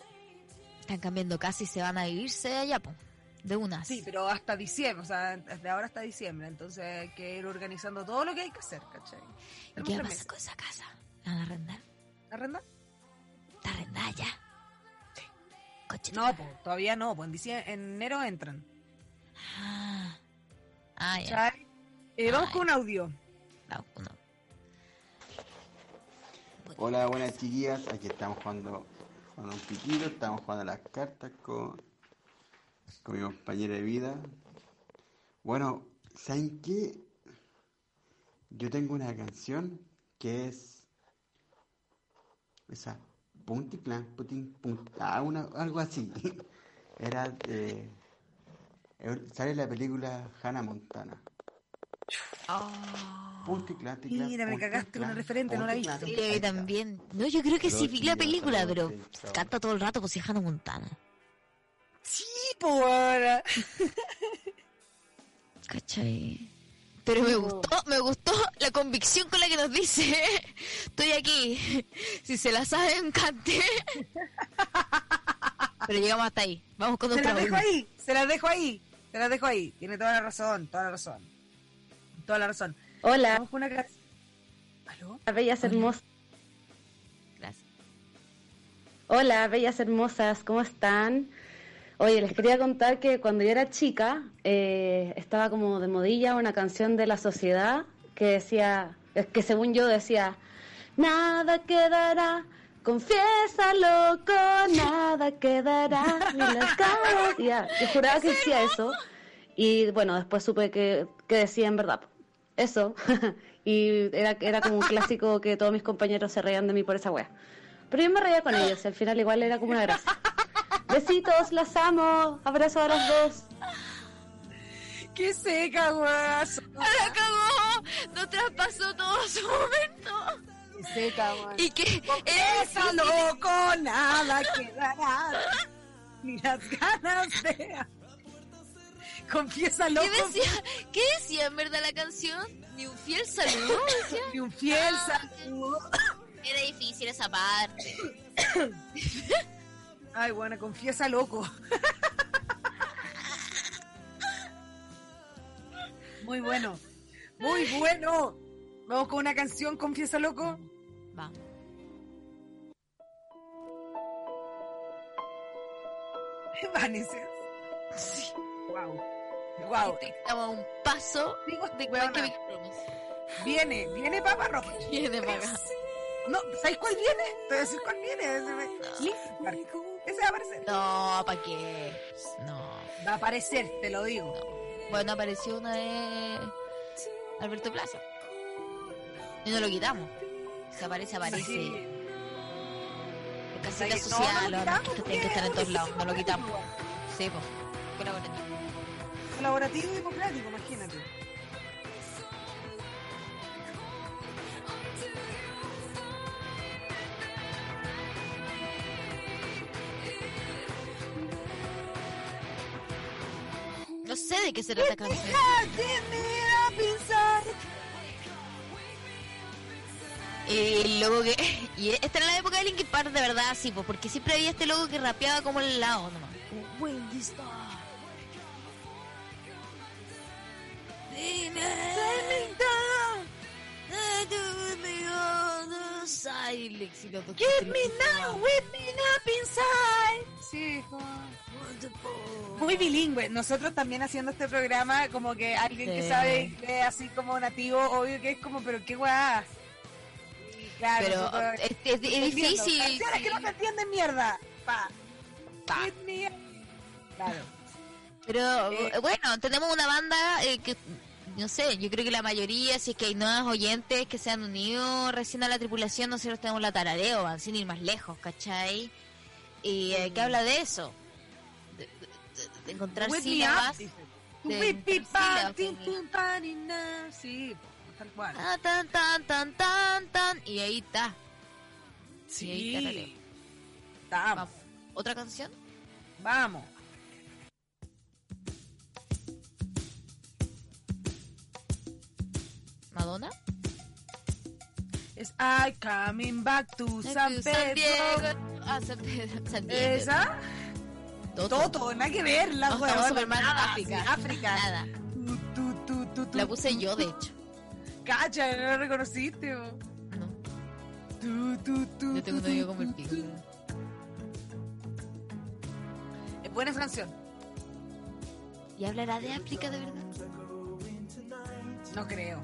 Están cambiando casa y se van a vivirse allá, pues. De unas. Sí, pero hasta diciembre, o sea, desde ahora hasta diciembre, entonces hay que ir organizando todo lo que hay que hacer, ¿cachai? ¿Y qué va a tres pasar con esa casa? ¿La van a arrendar? ¿Arrenda? ¿Está arrendada ya? Coche. No, pues, todavía no, pues en, diciembre, en enero entran. Ah, ah ya. Eh, vamos Ay. con un audio. No, no. Hola, buenas chiquillas. Aquí estamos jugando, jugando un piquito, estamos jugando las cartas con, con mi compañera de vida. Bueno, ¿saben qué? Yo tengo una canción que es esa punti plan, putin, pun- ah, una, algo así. (laughs) Era de sale la película Hannah Montana. Oh. Punticla, ticla, Mira, me cagaste una referente, no la he visto. punticla. Sí, vi también. No, yo creo que sí vi la película, pero, sí, canta todo el rato pues Hannah Montana. Sí, po, ahora. (laughs) ¿Cachai? Pero me gustó, me gustó la convicción con la que nos dice, (laughs) estoy aquí, (laughs) si se la saben, cante. (laughs) Pero llegamos hasta ahí, vamos con Se las dejo ahí, se las dejo ahí, se las dejo ahí. Tiene toda la razón, toda la razón. Toda la razón. Hola, Vamos con una. ¿Aló? bellas hermosas. Gracias. Hola, bellas hermosas, ¿cómo están? Oye, les quería contar que cuando yo era chica eh, estaba como de modilla una canción de la sociedad que decía, eh, que según yo decía, nada quedará, confiésalo con nada quedará, ni las caras. Ya, yo juraba que decía eso y bueno, después supe que, que decía en verdad. Eso, (laughs) y era, era como un clásico que todos mis compañeros se reían de mí por esa wea. Pero yo me reía con ellos, y al final igual era como una gracia. Besitos, las amo. Abrazo a las dos. ¡Qué seca, guaso! ¡La cagó! No traspasó todo su momento. ¡Qué seca, guaso! Y que Esa loco, nada quedará. Ni las ganas de. Confiesa loco. ¿Qué decía? ¿Qué decía en verdad la canción? Ni un fiel saludo. Ni un fiel Ah, saludo. Era difícil esa parte. (coughs) Ay, bueno, confiesa loco. Muy bueno. Muy bueno. Vamos con una canción, confiesa loco. Vamos. (laughs) Vanessa. Sí. Wow. Wow. Estamos a un paso Digo, de Romance. Viene, viene Papa Rock. Viene acá. No, ¿sabes cuál viene? Te voy a decir cuál viene. Park. Ese va a aparecer. No, ¿para qué? No. Va a aparecer, te lo digo. Bueno, apareció una de Alberto Plaza. Y no lo quitamos. Si aparece, aparece. Sí. No, la no sociedad, lo tienen que estar en todos lados. No lo quitamos. Sí, pues. Colaborativo. Colaborativo y democrático, imagínate. Sé de qué se trata la canción. Y el logo que. (laughs) Y esta era la época de Linkin Park, de verdad, sí, pues, porque siempre había este logo que rapeaba como el lado nomás. Star. Give me now, whip me up inside. Sí, muy bilingüe. Nosotros también haciendo este programa, como que alguien que sabe inglés así como nativo, obvio que es como, pero qué guay. Claro, Pero nosotros es, es- es difícil. Que no se entienden mierda. Pa. Pa. Give me up. Claro. Pero Eh, bueno, tenemos una banda eh, que, no sé, yo creo que la mayoría, si es que hay nuevos oyentes que se han unido recién a la tripulación, nosotros tenemos la tarareo, van sin ir más lejos, ¿cachai? Y eh, que habla de eso, de, de- de encontrar me sílabas. Sí, tal cual. Ah, tan, tan, tan, tan, tan, y ahí está. Y ahí. Sí. Vamos. Vamos. ¿Otra canción? Vamos. ¿Madonna? Es I coming back to San Pedro. Ah, San Pedro. San Diego. ¿Esa? Toto. Toto, nada que ver, la No, huevona, en nada, África. sí, África. Nada. Tu, tu, tu. La puse yo, de hecho. Cacha, no lo reconociste. bo. No. Yo tengo un tu, como el pico. Es buena canción. ¿Y hablará de África de verdad? No creo.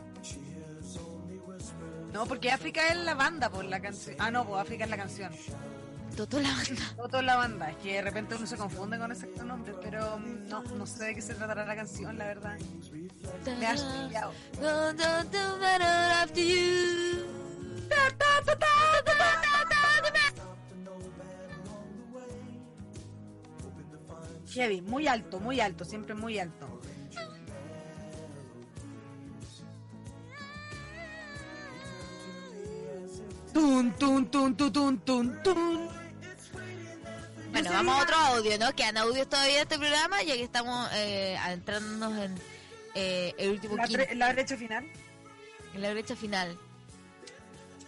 No, porque África es la banda por la canción. Ah, no, pues África es la canción. Toto la banda. Toto es la banda. Es que de repente uno se confunde con ese nombre, pero mm, no, no sé de qué se tratará la canción, la verdad. Me has pillado. Heavy, muy alto, muy alto, siempre muy alto. Tun, tun, tun, tun, tun, tun, tun. Bueno, vamos a otro audio, ¿no? Quedan audios todavía de este programa, ya que estamos eh, adentrándonos en eh, el último La, la brecha final. en la brecha final.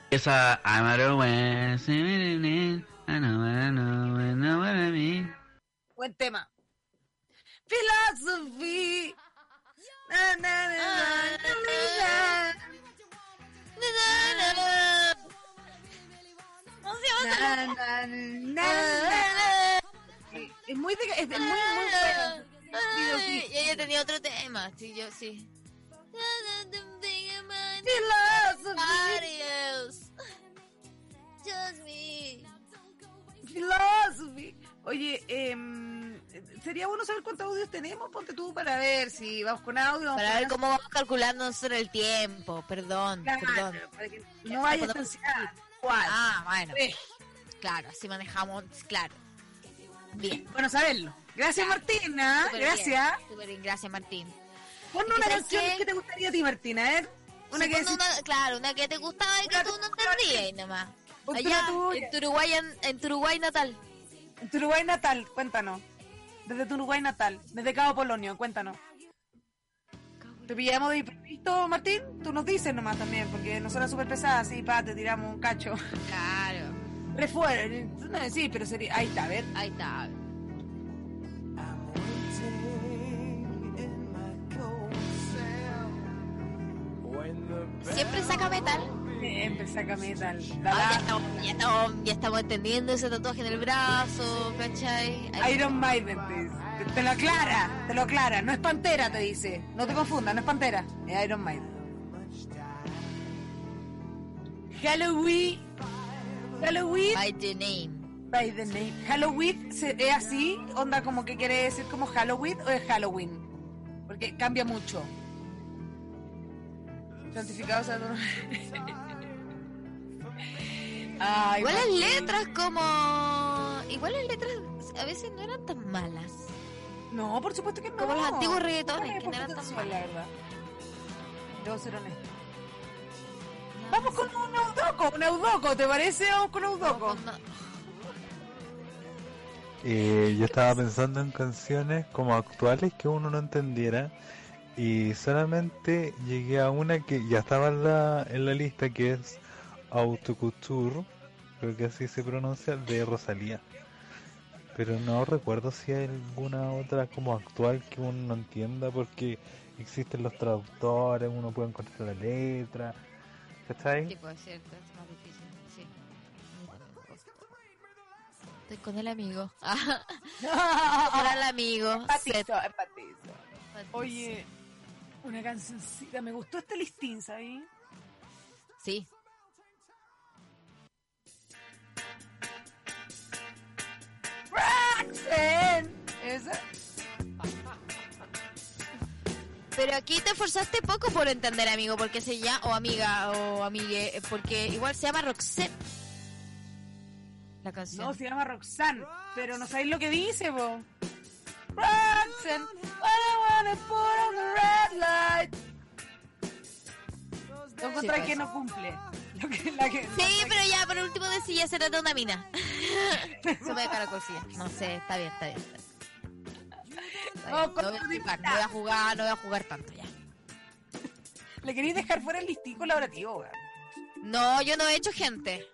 Esa I'm out of way, swimming in, I know what I know, I know what I mean. Buen tema. Philosophy. Na, na, na, Es muy, es muy, muy bueno. Ay, y ella tenía otro tema, sí, yo sí. Philosophy. Just me. Philosophy. Oye, em, sería bueno saber cuántos audios tenemos. Ponte tú para ver si vamos con audio. Para ver cómo vamos calculando nosotros el tiempo, perdón, Claro, perdón. para que no vaya Podemos- Ah, bueno, claro, así manejamos, claro. Bien. Bueno, saberlo. Gracias, Martina. Gracias. bien, bien, gracias Martín. Ponme una ¿sabes canción que te gustaría a ti, Martina, ¿eh? Una Sí, que pon decís- una- claro, una que te gustaba y que tú no entendías nomás. Ponte Allá, en tu Uruguay, en, en tu Uruguay natal. En tu Uruguay natal, cuéntanos. Desde tu Uruguay natal, desde Cabo Polonio, cuéntanos. ¿Te pillamos de imprevisto, Martín? Tú nos dices nomás también, porque nosotras súper pesadas, sí, pa, te tiramos un cacho. Claro, Refuera, tú no decís, pero sería... Ahí está, a ver. ahí está. Siempre saca metal. Siempre saca metal. Ah, ya, estamos, ya, estamos, ya estamos entendiendo ese tatuaje en el brazo, ¿cachai? Ahí- Iron Maiden te dice. Te, te lo aclara, te lo aclara. No es Pantera, te dice. No te confundas, no es Pantera. Es Iron Maiden. Halloween. Halloween. By the name. By the name. Halloween es así, onda como que quiere decir como Halloween o es Halloween. Porque cambia mucho. Santificado sea. (laughs) Ay, Igual las letras como... Igual las letras a veces no eran tan malas. No, por supuesto que no. Como los antiguos reggaetones, que no eran tan atención, malos. la verdad. Debo ser honesto. Vamos con un Eudoco, un Eudoco, ¿te parece? Vamos con Eudoco. Yo estaba pensando en canciones como actuales que uno no entendiera y solamente llegué a una que ya estaba en la, en la lista que es Autoculture, creo que así se pronuncia, de Rosalía. Pero no recuerdo si hay alguna otra como actual que uno no entienda porque existen los traductores, uno puede encontrar la letra, ¿cachai? Sí, puede ser, es más difícil, sí. Estoy con el amigo. (laughs) con el amigo. Empatizo, empatizo. Oye, una cancioncita. Me gustó este listín, ¿sabes? Sí. Roxanne. ¿Esa? Pero aquí te esforzaste poco por entender, amigo, porque se llama, o amiga, o amigue, porque igual se llama Roxette. La canción. No, se llama Roxanne. Pero no sabéis lo que dice, vos. Roxanne, what I wanna put on the red light. No encontré pues. que no cumple. Lo que- la que- Sí, pero ya, por último decía, se trata de una mina. (laughs) se me caracolcilla. No sé, está bien, está bien. Está bien. Está No, bien. No voy a jugar, no voy a jugar, no voy a jugar tanto ya. Le queréis dejar fuera el listín colaborativo, weón. No, yo no he hecho gente.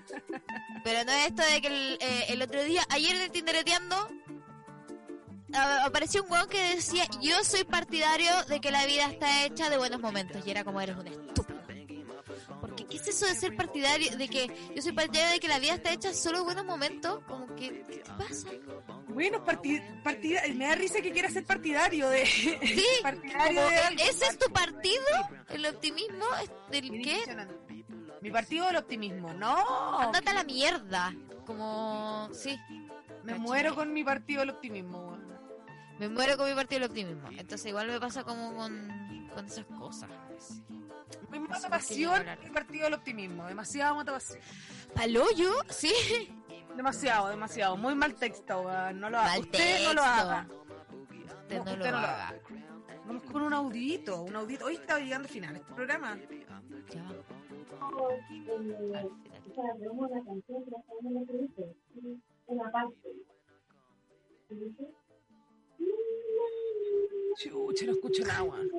(laughs) Pero no es esto de que el, eh, el otro día, ayer el Tindereteando, apareció un weón que decía, yo soy partidario de que la vida está hecha de buenos momentos. Y era como, eres un estúpido. Porque, ¿qué es eso de ser partidario? De que yo soy partidario de que la vida está hecha solo de buenos momentos. Como que, ¿qué pasa? Bueno, parti- partida, me da risa que quiera ser partidario de. Sí, (laughs) partidario como, de ¿e-. ¿ese es tu partido? ¿El optimismo? ¿Es ¿Del qué? Mi partido del optimismo, no. Andate a la mierda. Como, sí. Me muero con mi partido del optimismo. Me muero con mi partido del optimismo. Entonces igual me pasa como con, con esas cosas. Me mata pasión mi partido del optimismo. Demasiado mata pasión. ¿Paloyo? Sí. Demasiado, demasiado. Muy mal texto. No lo haga. Mal Usted no lo texto. haga. Usted No, usted lo no lo haga. Vamos con un audito, un audito. Hoy está llegando al final este programa. Ya. Final. Chucha, no escucho nada, weón.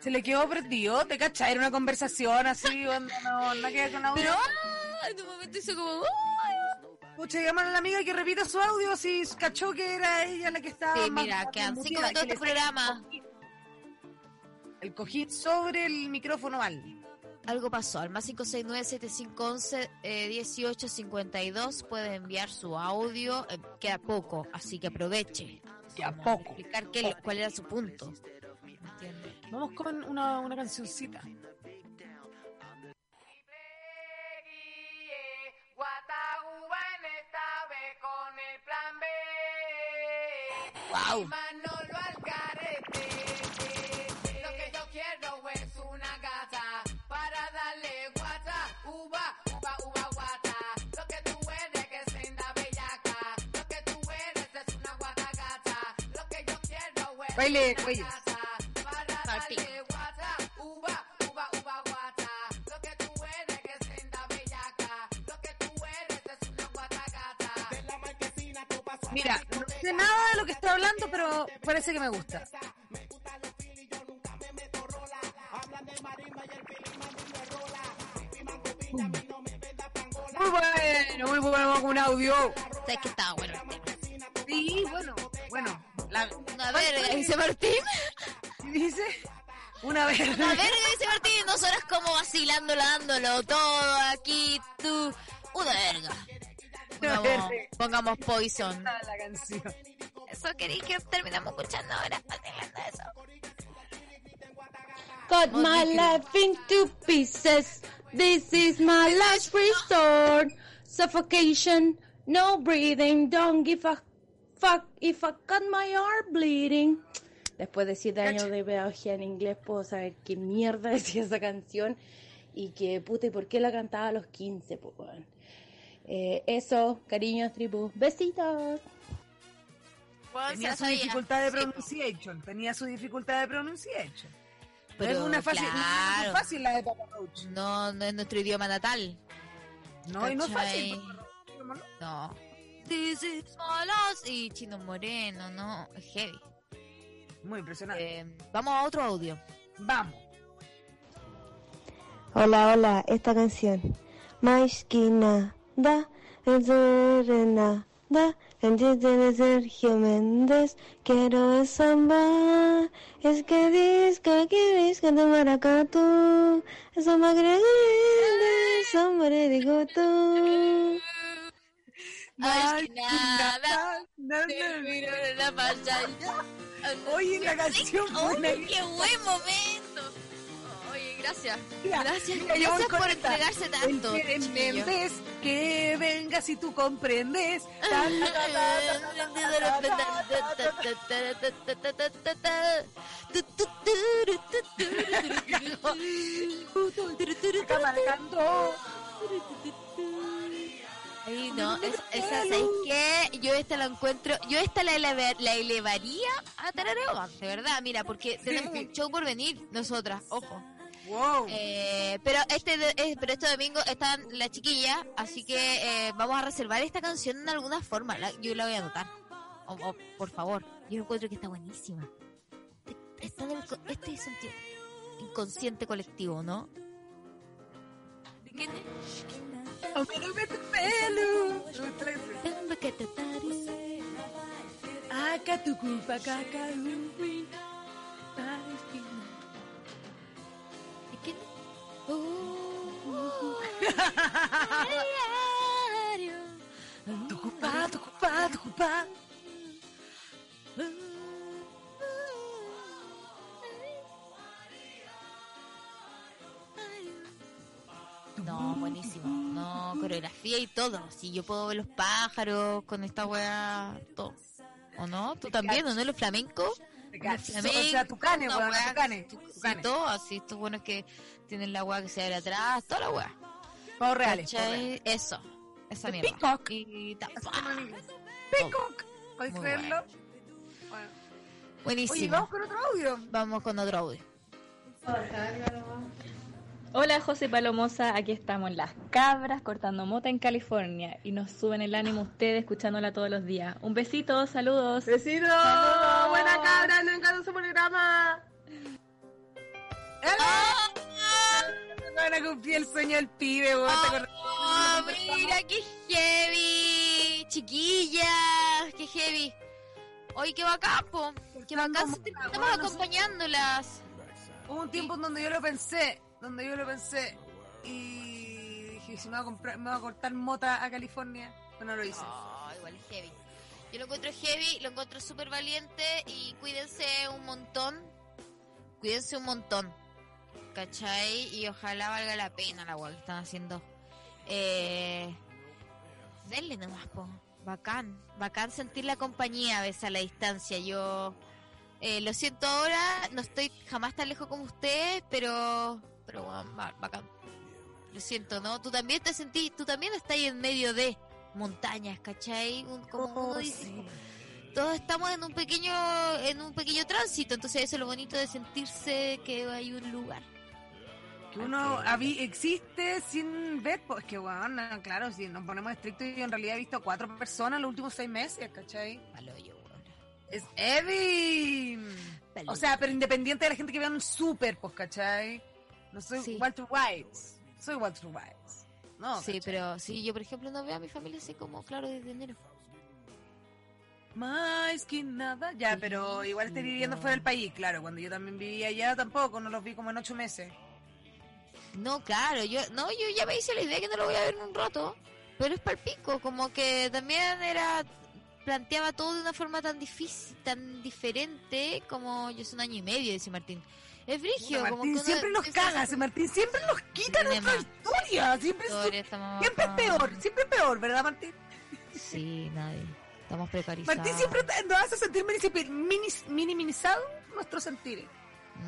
Se le quedó perdido, ¿te cachai? Era una conversación así, onda, no, no queda con audio. Pero ah, en un momento hizo como. Pucha, llaman a la amiga que repita su audio si cachó que era ella la que estaba. Sí, mira, quedan cinco minutos de le programa. El cojín sobre el micrófono al. Algo pasó. Al más 569-7511-1852 puede enviar su audio. eh, queda poco, así que aproveche. Queda poco. Explicar qué, cuál era su punto. ¿Me entiende? Vamos con una, una cancioncita. Guataúba en esta vez con el plan B. Wow. Manolo al una guata gata. Mira, no sé nada de lo que está hablando, pero parece que me gusta. Muy bueno, muy bueno con un audio. ¿Sabes que estaba bueno el tema? Sí, bueno, bueno. La, Una verga, dice Martín. ¿Qué dice? Una vez. Una verga, dice Martín. Nosotras como vacilando, dándolo todo aquí, tú. Una verga. Pongamos, pongamos Poison. La canción. Eso queréis que terminamos escuchando ahora. Eso. Cut my life into pieces. This is my last resort. Suffocation, no breathing. Don't give a fuck if I cut my heart bleeding. Después de siete años de pedagogía en inglés, puedo saber qué mierda (laughs) decía esa canción y que puta y por qué la cantaba a los 15, pues, weón. Eh, eso, cariños, tribu. Besitos. Tenía su dificultad de pronunciation. Tenía su dificultad de pronunciation. Pero, es una fácil, no es claro. muy fácil la de Papa Roach. No, no es nuestro idioma natal. No, y no es fácil. Papa Roach, ¿no? This is. Y Chino Moreno, no. Es heavy. Muy impresionante. Eh, vamos a otro audio. Vamos. Hola, hola, esta canción. Mais que nada, es de Sergio Méndez, quiero samba, es que disco, que disco de maracatu, samba grande, samba de más que nada, nada, te miro en la pantalla. Oye, la canción. Oye, qué buen momento. Oye, gracias. Gracias gracias por entregarse tanto. Entiendes que venga si tú comprendes. Está marcando. Ay, no, es- esa, ¿sabes qué? Yo esta la encuentro, yo esta la, eleva- la elevaría a tarareo, de verdad, mira, porque tenemos un show por venir, nosotras, ojo. Wow. Eh, pero este de- eh, pero este domingo están las chiquillas, así que eh, vamos a reservar esta canción en alguna forma. La- yo la voy a anotar. O- o, por favor, yo encuentro que está buenísima. Está en el co- este es sentido inconsciente colectivo, ¿no? O meu nome é Tupelo! Acatucupa, cacauí, Tucupá, tucupá, tucupá. No, buenísimo. No, coreografía y todo. Si yo puedo ver los pájaros con esta weá, todo. ¿O no? ¿Tú también, o no? Los flamencos. Flamencos, O sea, tucanes, weón, tucanes. que- sí, todo, así, estos buenos que tienen la weá que se abre atrás, toda la weá. Pavos reales, reales. Eso, esa mierda. peacock. Y. Peacock. ¿Puedes Muy creerlo? Bueno. Buenísimo. Oye, vamos con otro audio. Vamos con otro audio. Hola José Palomosa, aquí estamos Las Cabras cortando mota en California y nos suben el ánimo ustedes escuchándola todos los días. Un besito, saludos. Besito, buena cabra, no encanta su programa. Van a cumplir el sueño del pibe, weón. ¿te acordás? Oh, mira, qué heavy. Chiquillas, qué heavy. Oye, qué bacán, po. Qué bacán. Estamos acompañándolas. Hubo un tiempo en donde yo lo pensé, donde yo lo pensé y dije, si me voy a, comprar, me voy a cortar mota a California, pero no lo hice. Oh, igual heavy. Yo lo encuentro heavy, lo encuentro súper valiente y cuídense un montón. Cuídense un montón. ¿Cachai? Y ojalá valga la pena la agua que están haciendo. Eh, denle nomás, po. Bacán. Bacán sentir la compañía a veces a la distancia. Yo eh, lo siento ahora, no estoy jamás tan lejos como ustedes, pero, bueno, ba- bacán. Lo siento, ¿no? Tú también te sentís, tú también estás ahí en medio de montañas, ¿cachai? Un- como Oh, uno dice, todos estamos en un pequeño, en un pequeño tránsito, entonces eso es lo bonito de sentirse que hay un lugar. Que uno habi- existe sin ver, pues que bueno, claro, si nos ponemos estrictos, yo en realidad he visto cuatro personas en los últimos seis meses, ¿cachai? Es heavy. O sea, pero independiente de la gente que vea un súper, pues, ¿cachai? No soy Walter White. Soy Walter White. No, sí, ¿cachai? pero sí, yo por ejemplo no veo a mi familia así como, claro, desde enero. Más que nada. Ya, pero igual estoy viviendo fuera del país, claro. Cuando yo también vivía allá, tampoco, no los vi como en ocho meses. No, claro, yo no, yo ya me hice la idea que no lo voy a ver en un rato, pero es palpico, como que también era planteaba todo de una forma tan difícil, tan diferente como yo soy un año y medio, dice Martín. Es brigio, como Martín siempre nos caga, Martín siempre nos quita nuestra historia. Siempre, es su- Historia, siempre es peor, siempre es peor, ¿verdad, Martín? Sí, nadie. Estamos precarizados. Martín siempre nos hace sentir minimizado nuestros sentires.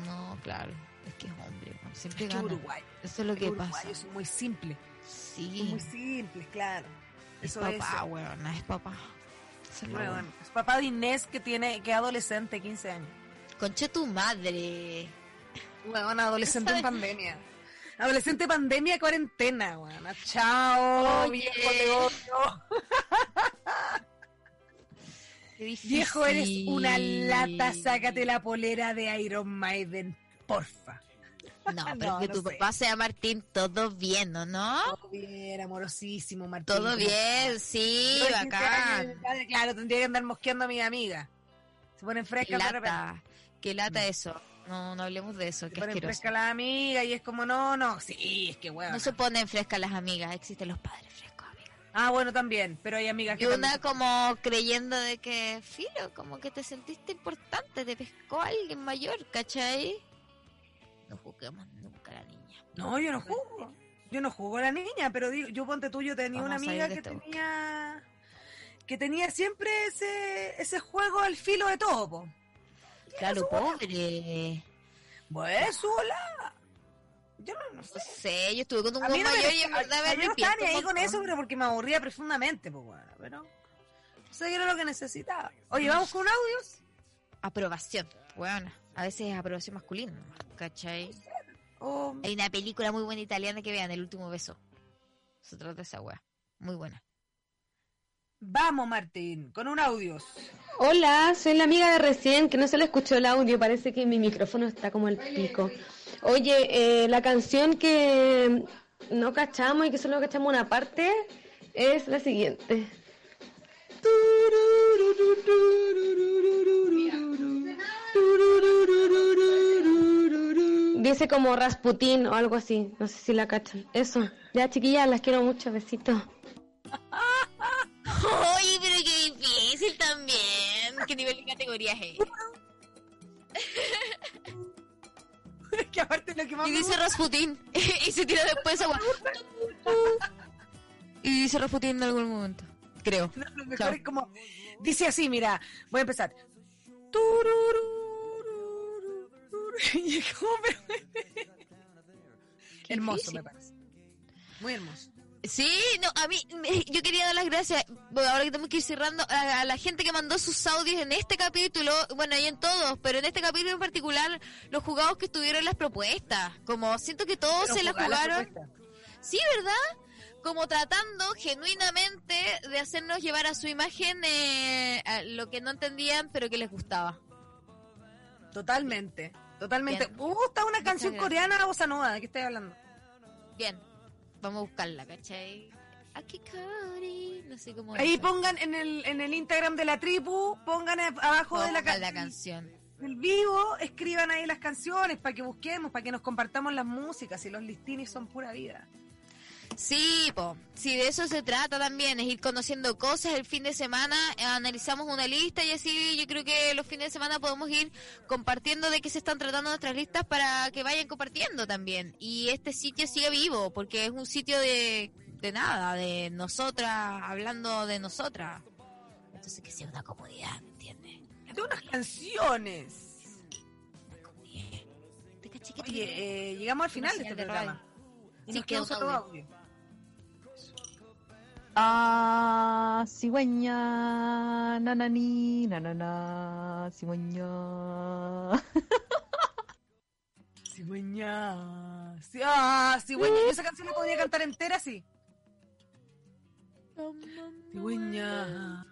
No, claro, es que es hombre, man, siempre Es que gana. Uruguay. Eso es lo Es que que pasa. son muy simples. Sí. Son muy simples, claro. Es Eso papá, es. weón, es papá. Eso es Bueno, bueno. es papá de Inés que tiene, que es adolescente, 15 años. Conche tu madre. Bueno, adolescente en pandemia. Adolescente pandemia, cuarentena, weón. Chao, Oye. viejo, te odio. Viejo, eres una lata, sácate la polera de Iron Maiden, porfa. No, (laughs) pero No, que no tu sé. papá sea Martín, todo bien, ¿o no? Todo bien, amorosísimo, Martín. Todo ¿cómo bien, sí, 15 bacán. padre, Claro, tendría que andar mosqueando a mi amiga. Se ponen Qué frescas de repente. lata, qué lata eso. No, no hablemos de eso, ponen asqueroso. fresca la amiga y es como, no, no, sí, es que weón. No se ponen frescas las amigas, existen los padres frescos. Ah, bueno, también, pero hay amigas Y que una también- como creyendo de que, filo, como que te sentiste importante, te pescó alguien mayor, ¿cachai? No juzguemos nunca a la niña. No, yo no jugo. Yo no jugo a la niña, pero digo, yo ponte tú, yo tenía Vamos una amiga que tenía que tenía siempre ese ese juego al filo de todo, po. Claro, pobre. Pues, hola. Yo no, no sé. No sé, yo estuve con un buen no me mayor y en verdad a- me yo no estaba arrepiento ni ahí con eso, pero porque me aburría profundamente, pues bueno, pero eso era lo que necesitaba. Oye, vamos con audios. Aprobación, bueno, a veces es aprobación masculina, ¿cachai? Oh. Hay una película muy buena italiana que vean, El último beso. Se trata de esa wea, muy buena. Vamos, Martín, con un audios. Hola, soy la amiga de recién que no se le escuchó el audio, parece que mi micrófono está como el pico. Oye, eh, la canción que no cachamos y que solo cachamos una parte es la siguiente. Dice como Rasputín o algo así, no sé si la cachan. Eso, ya chiquillas, las quiero mucho, besitos. (laughs) Oye, pero qué difícil también. ¿Qué nivel de categoría es? que aparte lo que más Y me dice gusta- Rasputín. (laughs) y se tira después wea. Y dice Rasputín en algún momento. Creo. No, lo mejor Chao. es como. Dice así, mira, voy a empezar. (laughs) Y como, hermoso, difícil. me parece. Muy hermoso. Sí, no, a mí, me- yo quería dar las gracias, bueno, ahora que tenemos que ir cerrando, a, a la gente que mandó sus audios en este capítulo, bueno, y en todos, pero en este capítulo en particular, los jugados que estuvieron las propuestas, como siento que todos Pero se las jugar la jugaron. propuesta. Sí, ¿verdad? Como tratando genuinamente de hacernos llevar a su imagen eh, a lo que no entendían, pero que les gustaba. Totalmente, totalmente. Bien. Uh, está una canción gracias. coreana bossa nova, ¿de qué estoy hablando? Bien, vamos a buscarla, ¿cachai? Akikori, no sé cómo Ahí es. pongan en el, en el Instagram de la tribu, pongan abajo de la, la canción. del vivo, escriban ahí las canciones para que busquemos, para que nos compartamos las músicas y los listines son pura vida. Sí, po. sí, de eso se trata también, es ir conociendo cosas el fin de semana, eh, analizamos una lista y así yo creo que los fines de semana podemos ir compartiendo de qué se están tratando nuestras listas para que vayan compartiendo también. Y este sitio sigue vivo, porque es un sitio de, de nada, de nosotras, hablando de nosotras. Entonces que sea una comunidad, ¿me entiendes? De unas canciones. Oye, eh, llegamos al final de este programa. Y Sí, nos un solo audio. Ah, cigüeña, nanani, nanana, cigüeña. Cigüeña. Sí, ah, cigüeña. Yo esa canción la podía cantar entera, sí. Cigüeña.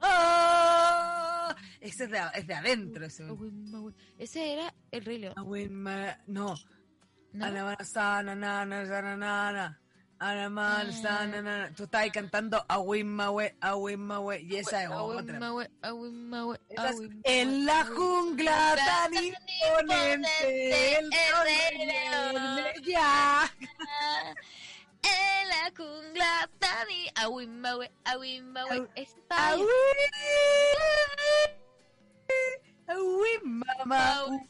Ah, ese es de, es de adentro. Ese. Ese era el Rey León. No. ¿No? Anamana, sana, nana, sana, Anamana, Ah. Tú estás ahí cantando Agüimahue, Agüimahue. Y esa es otra. Ahuimahue, en la jungla tan tan imponente. El ya. En la jungla tani, ahuimahue, ahuimahue. Ese está. Agüimahue.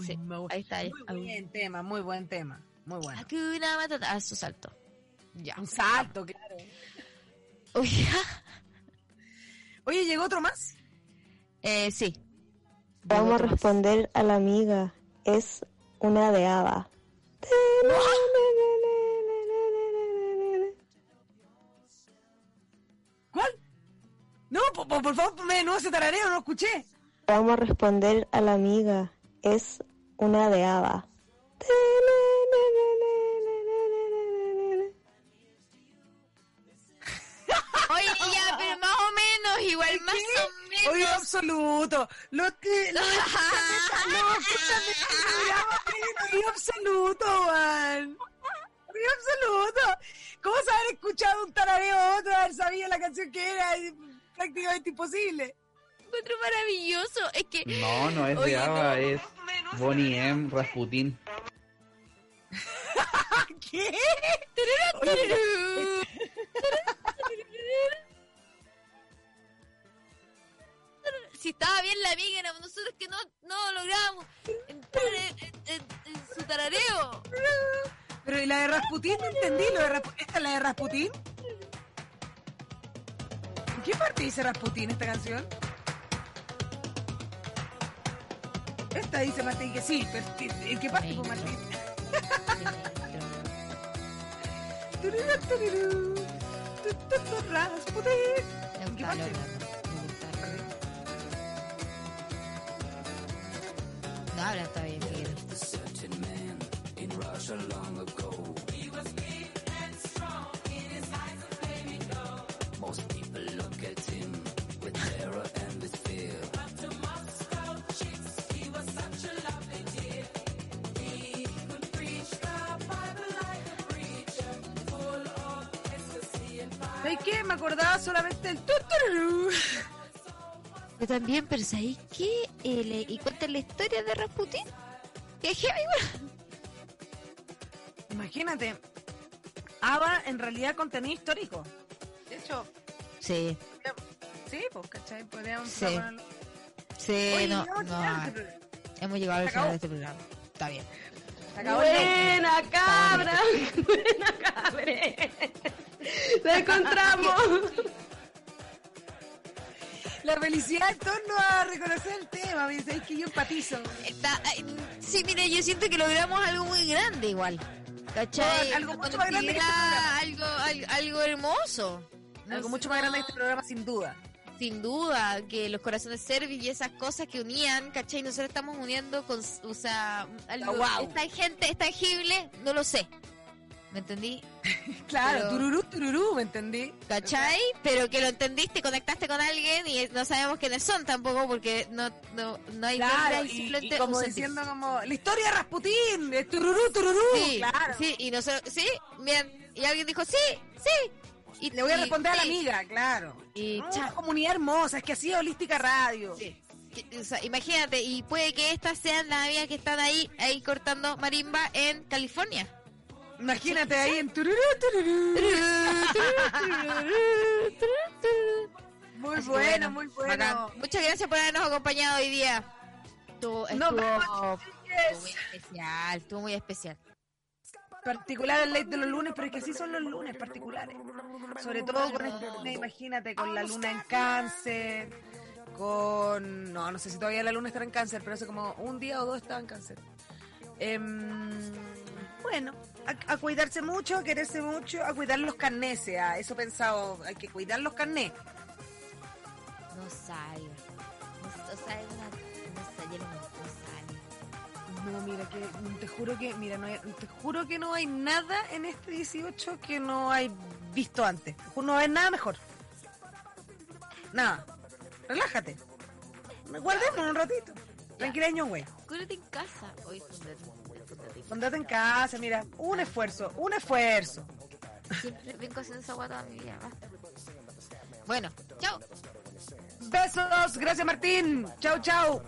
Sí, ahí está. ahí. Muy buen tema, muy buen tema. Muy bueno. Hakuna Matata. Ah, su salto. Ya. Un salto, claro. Oye, Oye, ¿llegó otro más? eh, sí. Vamos a responder a la amiga. Es una de hada. ¿Cuál? No, por, por, por favor, ponme de nuevo ese tarareo, no lo escuché. Vamos a responder a la amiga. Es una de hada. (laughs) Oye, ya, pero más o menos, igual más o menos. Oye, absoluto. Los que. Los (laughs) oído absoluto, man. Oído absoluto. ¿Cómo se haber escuchado un tarareo a otro, haber sabido la canción que era? Es prácticamente imposible. Encuentro maravilloso. Es que. No, no es Oye, de Ava, no. es Bonnie M. Rasputin. (laughs) ¿Qué? Si estaba bien la amiga, éramos nosotros que no, no logramos entrar en, en- en- en su tarareo. Pero ¿y la de Rasputín? No entendí. Lo de Raspu- ¿Esta es la de Rasputín? ¿En qué parte dice Rasputín esta canción? Esta dice Martín que sí, pero ¿en qué parte fue Martín? ¿En qué parte? No habla, está qué? Me acordaba solamente del tuturú. Yo también, pero ¿sabéis qué? Eh, y cuentan la historia de Rasputin. Que es heavy. Imagínate, ABBA en realidad contenido histórico. De hecho, Sí, sí, pues, ¿cachai? Podríamos Sí. sí, Oye, no, este. Hemos llegado al final de este programa. Está bien. (laughs) Buena cabra, buena cabre. (laughs) La encontramos. La felicidad en torno a reconocer el tema, me dice, es que yo empatizo. Está- ay, sí, mire, yo siento que logramos algo muy grande igual. ¿Cachai? Bueno, algo mucho más grande que este algo, algo, algo hermoso. No Algo mucho más grande que este programa, sin duda. Sin duda, que los corazones servis y esas cosas que unían, ¿cachai? Nosotros estamos uniendo con, o sea, algo, tangente, es tangible, no lo sé. ¿Me entendí? (laughs) Claro, Pero- tururú, tururú, ¿me entendí? ¿Cachai? Pero que lo entendiste, conectaste con alguien y no sabemos quiénes son tampoco porque no, no, no hay Claro, y, simplemente y como un sentido. diciendo como, la historia de Rasputín, tururú, tururú. Sí, claro. sí, y nosotros, sí, bien, y alguien dijo, sí, sí. Y Le voy a y- responder a la sí. amiga, claro. Y cha- comunidad hermosa, es que así Holística Radio. O sea, imagínate, y puede que estas sean las amigas que están ahí, ahí cortando marimba en California. Imagínate ahí en tururú, tururú. Muy Así bueno, muy bueno. bacán. Muchas gracias por habernos acompañado hoy día. Estuvo, muy especial, estuvo muy especial. particular el late de los lunes, pero es que así son los lunes particulares. Sobre todo con este lunes, imagínate, con la luna en cáncer, con... No, no sé si todavía la luna estará en cáncer, pero hace como un día o dos estaba en cáncer. Em, bueno, a, a cuidarse mucho, a quererse mucho, a cuidar los carnés, a eso pensado, hay que cuidar los carnés. No sale. No, sea, es una, no sale, no, sale. No, mira, que te juro que, mira, no hay- te juro que no hay nada en este 18 que no hay visto antes. No hay nada mejor. Nada. Relájate. Guardemos un ratito. Tranquileño, güey. Cúrate en casa. Hoy fundate. Andate en casa, mira. Un esfuerzo, un esfuerzo. Siempre vengo haciendo esa guata mi vida. Bueno, chao. Besos. Gracias, Martín. Chau, chau.